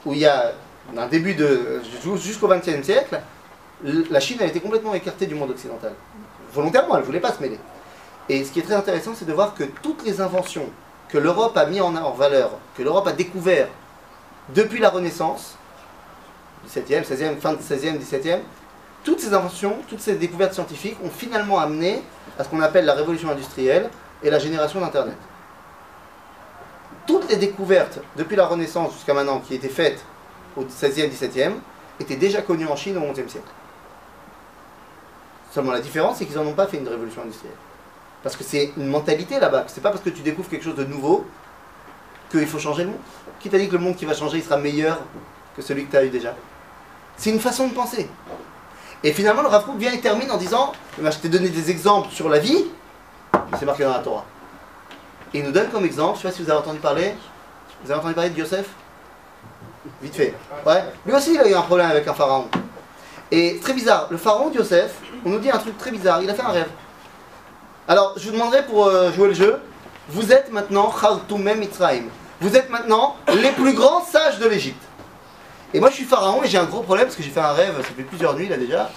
où il y a un début de jusqu'au XXe siècle, la Chine a été complètement écartée du monde occidental. Volontairement, elle ne voulait pas se mêler. Et ce qui est très intéressant, c'est de voir que toutes les inventions que l'Europe a mis en, en valeur, que l'Europe a découvert depuis la Renaissance, 17e, 16e, fin du 16e, 17e, toutes ces inventions, toutes ces découvertes scientifiques ont finalement amené à ce qu'on appelle la révolution industrielle et la génération d'Internet. Toutes les découvertes depuis la Renaissance jusqu'à maintenant qui étaient faites au 16e, 17e étaient déjà connues en Chine au 11e siècle. Seulement la différence, c'est qu'ils n'en ont pas fait une révolution industrielle. Parce que c'est une mentalité là-bas. C'est pas parce que tu découvres quelque chose de nouveau qu'il faut changer le monde. Qui t'a dit que le monde qui va changer, il sera meilleur que celui que tu as eu déjà C'est une façon de penser. Et finalement, le Rav vient et termine en disant ben, Je t'ai donné des exemples sur la vie, c'est marqué dans la Torah. Et il nous donne comme exemple, je ne sais pas si vous avez entendu parler, vous avez entendu parler de Yosef? Vite fait. Ouais. Lui aussi, il a eu un problème avec un pharaon. Et très bizarre, le pharaon Yosef, on nous dit un truc très bizarre, il a fait un rêve. Alors, je vous demanderai pour euh, jouer le jeu, vous êtes maintenant Khartoumem Mitzrayim. Vous êtes maintenant les plus grands sages de l'Égypte. Et moi, je suis pharaon et j'ai un gros problème parce que j'ai fait un rêve, ça fait plusieurs nuits là déjà.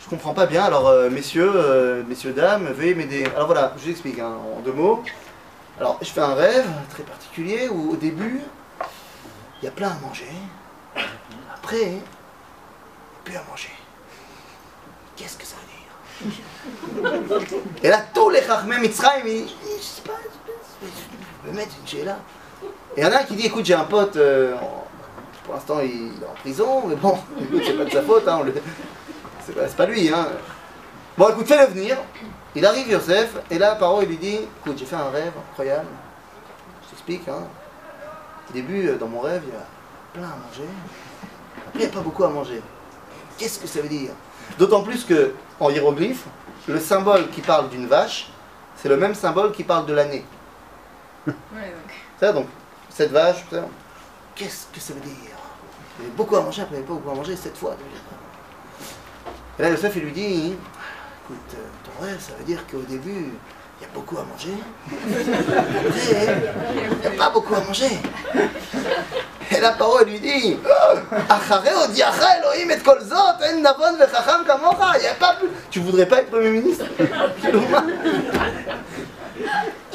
Je comprends pas bien. Alors, euh, messieurs, euh, messieurs, dames, veuillez m'aider. Alors voilà, je vous explique hein, en deux mots. Alors, je fais un rêve très particulier où au début, il y a plein à manger. Après, il n'y a plus à manger. Qu'est-ce que ça veut dire? Et là, tous les Chachmei Mitzrayim, ils disent, je sais pas, je peux mettre une chéla. Et il y en a un qui dit, écoute, j'ai un pote, euh, pour l'instant il est en prison, mais bon, écoute, c'est pas de sa faute, hein, c'est pas, pas lui. Hein. Bon, écoute, fais-le venir. Il arrive, Yosef, et là, Paro, il lui dit, écoute, j'ai fait un rêve incroyable. Je t'explique, hein. Au début, euh, dans mon rêve, il y a plein à manger. Après, il n'y a pas beaucoup à manger. Qu'est-ce que ça veut dire? D'autant plus que, en hiéroglyphe, le symbole qui parle d'une vache, c'est le même symbole qui parle de l'année. Ça, donc, cette vache, qu'est-ce que ça veut dire? Il y avait beaucoup à manger, après il n'y avait pas beaucoup à manger, cette fois. Et là, Yosef, il lui dit, écoute, euh, ton rêve, ça veut dire qu'au début, il y a beaucoup à manger. Il n'y a pas beaucoup à manger. Et la parole lui dit, Achare odiacha Elohim et kol zot, en navon vechacham kamocha. Il y a pas plus. Tu voudrais pas être Premier ministre?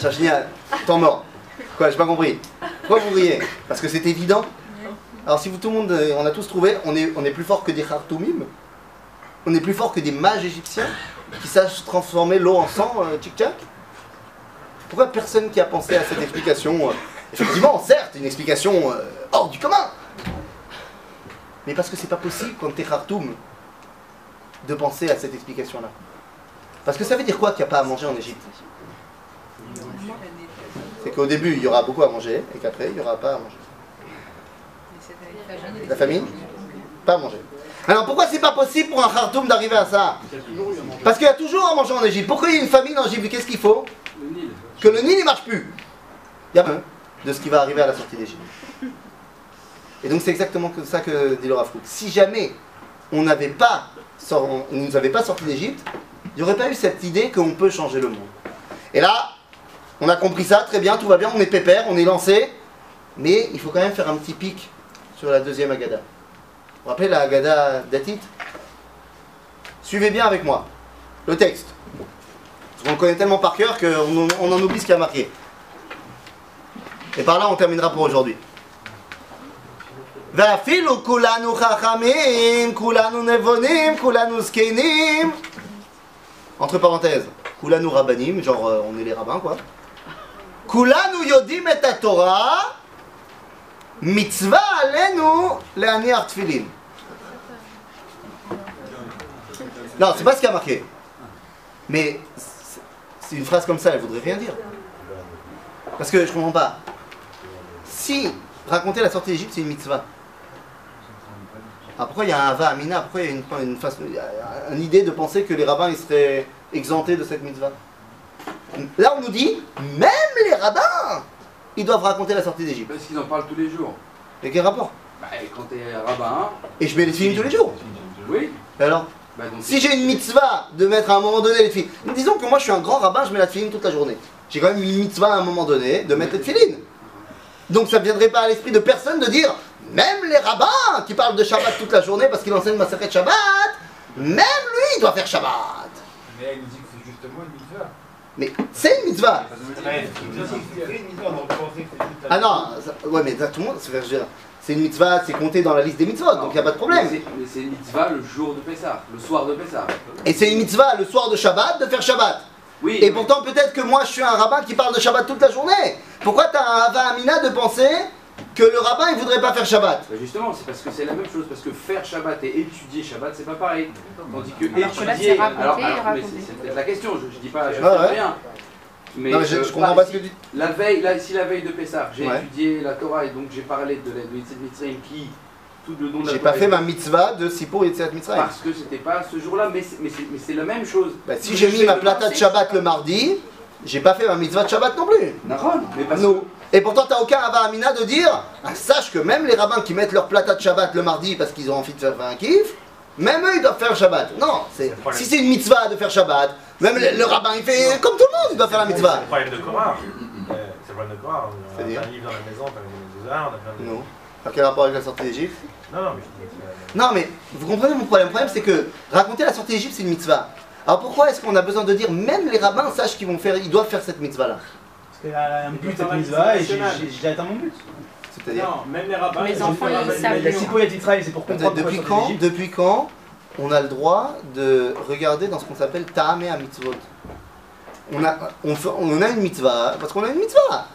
Chachnia, temps mort. Quoi, j'ai pas compris. Pourquoi vous riez? Parce que c'est évident. Alors si vous tout le monde, euh, on a tous trouvé, on est, on est plus fort que des Khartoumim. On est plus fort que des mages égyptiens qui sachent transformer l'eau en sang, euh, tchic-tchac. Pourquoi personne qui a pensé à cette explication euh, Effectivement, certes, une explication euh, hors du commun. Mais parce que c'est pas possible quand t'es Khartoum de penser à cette explication-là. Parce que ça veut dire quoi qu'il n'y a pas à manger en Égypte? C'est qu'au début, il y aura beaucoup à manger et qu'après, il n'y aura pas à manger. La famine? Pas à manger. Alors pourquoi c'est pas possible pour un Khartoum d'arriver à ça? Parce qu'il y a toujours à manger en Égypte. Pourquoi il y a une famine en Égypte? Qu'est-ce qu'il faut? Que le Nil ne marche plus. Il y a un de ce qui va arriver à la sortie d'Égypte. Et donc c'est exactement ça que dit le Rav. Si jamais on n'avait pas, on nous pas sorti d'Égypte, il n'y aurait pas eu cette idée qu'on peut changer le monde. Et là, on a compris ça, très bien, tout va bien, on est pépère, on est lancé, mais il faut quand même faire un petit pic sur la deuxième Agada. Vous vous rappelez la Agada d'Atit? Suivez bien avec moi le texte. Qu'on le connaît tellement par cœur qu'on on en oublie ce qui a marqué. Et par là, on terminera pour aujourd'hui. ואפילו כולנו חכמים, כולנו נבונים, כולנו זקנים. Entre parenthèses, כולנו רבנים, genre euh, on est les rabbins quoi. כולנו יודעים את התורה, מצווה עלינו להניח תפילין. Non, c'est pas ce qui a marqué. Mais c'est- c'est une phrase comme ça, elle voudrait rien dire. Parce que je comprends pas. Si raconter la sortie d'Égypte c'est une mitzvah, alors pourquoi il y a un va amina? Pourquoi il y a une, une, façon- une idée de penser que les rabbins ils seraient exemptés de cette mitzvah? Là on nous dit, même les rabbins, ils doivent raconter la sortie d'Égypte. Parce qu'ils en parlent tous les jours. Et quel rapport? Bah, quand t'es rabbin, Et je mets les films tous les jours. oui. Et alors Bah, donc, Si j'ai une mitzvah de mettre à un moment donné les filles, disons que moi je suis un grand rabbin, je mets la filine toute la journée. J'ai quand même une mitzvah à un moment donné de mettre les filines. Donc ça ne viendrait pas à l'esprit de personne de dire, même les rabbins qui parlent de Shabbat toute la journée parce qu'il enseigne ma de Shabbat, même lui il doit faire Shabbat. Mais elle nous dit que c'est justement une mitzvah. Mais c'est une mitzvah. Ah non, ça- ouais mais ça, tout le monde, c'est- une mitzvah, c'est compté dans la liste des mitzvot, donc il n'y a pas de problème. Mais c'est une mitzvah le jour de Pessah, le soir de Pessah. Et c'est une mitzvah le soir de Shabbat de faire Shabbat. Oui. Et pourtant, peut-être que moi, je suis un rabbin qui parle de Shabbat toute la journée. Pourquoi t'as un Hava Amina de penser que le rabbin, il voudrait pas faire Shabbat Bah justement, c'est parce que c'est la même chose, parce que faire Shabbat et étudier Shabbat, c'est pas pareil. Tandis que Alors que là, étudier. alors, c'est c'est peut-être la question, je, je dis pas, je ouais. rien. Mais Non, mais je- euh, je comprends pas ce que tu- La veille, là, si la veille de Pessah, j'ai Ouais. étudié la Torah et donc j'ai parlé de la de qui, tout le nom de la J'ai pas fait ma mitzvah de Sipur et Tziat Mitzrayim. Parce que c'était pas ce jour-là, mais c'est c'est- c'est la même chose. Bah, si j'ai mis ma plata de Shabbat le mardi, j'ai pas fait ma mitzvah de Shabbat non plus. Naron, mais parce Non. Et pourtant, t'as aucun Hava Amina de dire ah, sache que même les rabbins qui mettent leur plata de Shabbat le mardi parce qu'ils ont envie de faire un kiff, même eux ils doivent faire Shabbat. Non, c'est si c'est une mitzvah de faire Shabbat, même le, le rabbin il fait comme tout le monde, il doit faire la C'est mitzvah. le problème de Korah. C'est le problème de Korah. On a de livres dans la maison, plein de Zohar, on a plein de. Non. Par quel rapport avec la sortie d'Égypte Non, non, mais Non, mais vous comprenez mon problème. Le problème, c'est que raconter la sortie d'Égypte, c'est une mitzvah. Alors pourquoi est-ce qu'on a besoin de dire, même les rabbins sachent qu'ils vont faire, ils doivent faire cette mitzvah-là Parce qu'il y a un but cette mitzvah et j'ai- atteint mon but. C'est-à-dire Non, même les rabbins. Les enfants, ils savent. Il y a Sipo et Titraï, c'est pour comprendre depuis quand, depuis quand on a le droit de regarder dans ce qu'on s'appelle Ta'ame à mitzvot on a, on, fait- on a une mitzvah, parce qu'on a une mitzvah.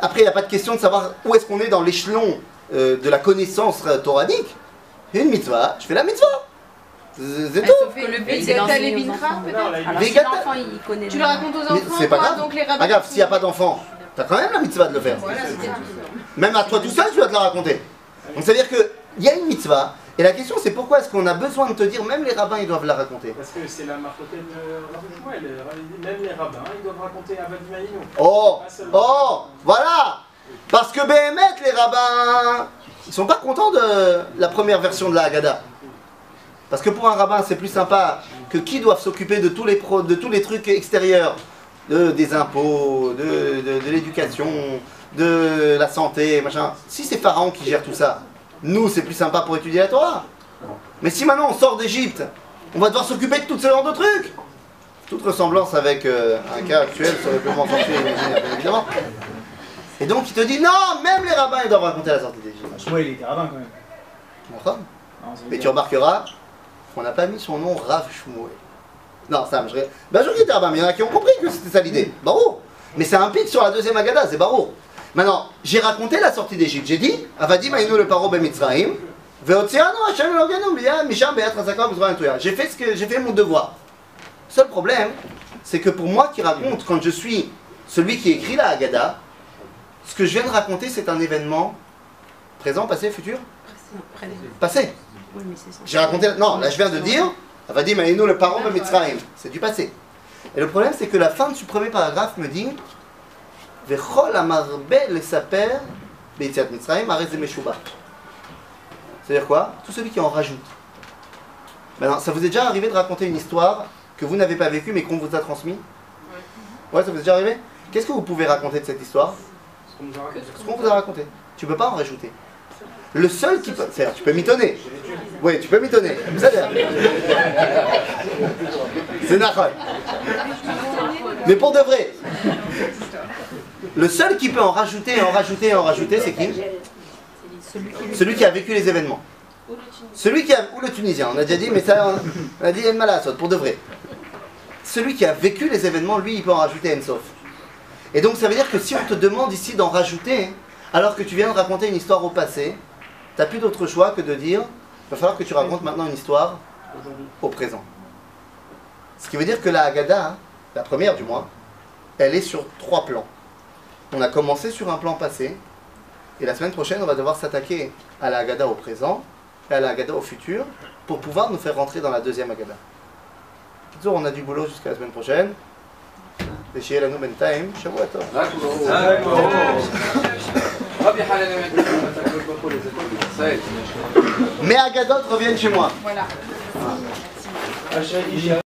Après, il n'y a pas de question de savoir où est-ce qu'on est dans l'échelon euh, de la connaissance toranique. Une mitzvah, je fais la mitzvah. C'est tout. sauf que le but, t'as d'enseigner les bintra, peut-être Tu le racontes aux enfants, c'est pas grave. donc les rabbins. Pas grave, s'il n'y a pas d'enfant, t'as quand même la mitzvah de le faire. Même à toi tout seul, tu vas te la raconter. Donc ça veut dire qu'il y a une mitzvah, et la question c'est pourquoi est-ce qu'on a besoin de te dire, même les rabbins ils doivent la raconter? Parce que c'est la dit, Même les rabbins, ils doivent raconter Avad Imaïno. Oh Oh Voilà Parce que Béhémet, les rabbins, ils sont pas contents de la première version de la Haggadah. Parce que pour un rabbin, c'est plus sympa que qui doivent s'occuper de tous les pro- de tous les trucs extérieurs, de, des impôts, de, de- l'éducation, de la santé, machin. Si c'est Pharaon qui gère tout ça, nous, c'est plus sympa pour étudier la Torah. Mais si maintenant on sort d'Égypte, on va devoir s'occuper de toutes ce genre de trucs. Toute ressemblance avec euh, un cas actuel serait purement fortuit, bien évidemment. Et donc il te dit non, même les rabbins ils doivent raconter la sortie d'Égypte. Shmuel, il était rabbin quand même. D'accord Mais tu remarqueras qu'on n'a pas mis son nom Rav Shmuel. Non, ça me je... Ben je dis rabbin, mais il y en a qui ont compris que c'était ça l'idée. Barreau. Mais c'est un pic sur la deuxième Agada, c'est barreau. Maintenant, j'ai raconté la sortie d'Égypte. J'ai dit, Avadim Aïnou le paro ben Toya. J'ai fait ce que j'ai fait mon devoir. Seul problème, c'est que pour moi qui raconte, quand je suis celui qui écrit la Haggadah, ce que je viens de raconter, c'est un événement présent, passé, futur? Passé. Oui, mais c'est ça. J'ai raconté. Non, là je viens de dire. Avadim Aïnou le parent de Mitzrayim. C'est du passé. Et le problème, c'est que la fin du premier paragraphe me dit Vechol amarbe le saper beitziat Mitzrayim meshuba. C'est-à-dire quoi? Tout celui qui en rajoute. Maintenant, ça vous est déjà arrivé de raconter une histoire que vous n'avez pas vécue mais qu'on vous a transmise? Ouais, ça vous est déjà arrivé? Qu'est-ce que vous pouvez raconter de cette histoire? Ce qu'on nous a raconté. Ce qu'on vous a raconté. Tu peux pas en rajouter. Le seul qui peut. C'est-à-dire, tu peux mitonner. Oui, tu peux vient. C'est Nahon. Mais pour de vrai, le seul qui peut en rajouter, en rajouter, en rajouter, c'est qui? Celui qui a vécu les événements. Celui qui a. Ou le Tunisien, on a déjà dit, mais ça, on a dit Malasot, pour de vrai. Celui qui a vécu les événements, lui, il peut en rajouter Ensof. Et donc, ça veut dire que si on te demande ici d'en rajouter, alors que tu viens de raconter une histoire au passé, t'as plus d'autre choix que de dire il va falloir que tu racontes maintenant une histoire au présent. Ce qui veut dire que la Haggadah, la première du moins, elle est sur trois plans. On a commencé sur un plan passé, et la semaine prochaine, on va devoir s'attaquer à la Haggadah au présent et à la Haggadah au futur pour pouvoir nous faire rentrer dans la deuxième Haggadah. On a du boulot jusqu'à la semaine prochaine. ושיהיה לנו בינתיים שבוע טוב. רק ברור. רבי חנן באמת, הקדוש ברוך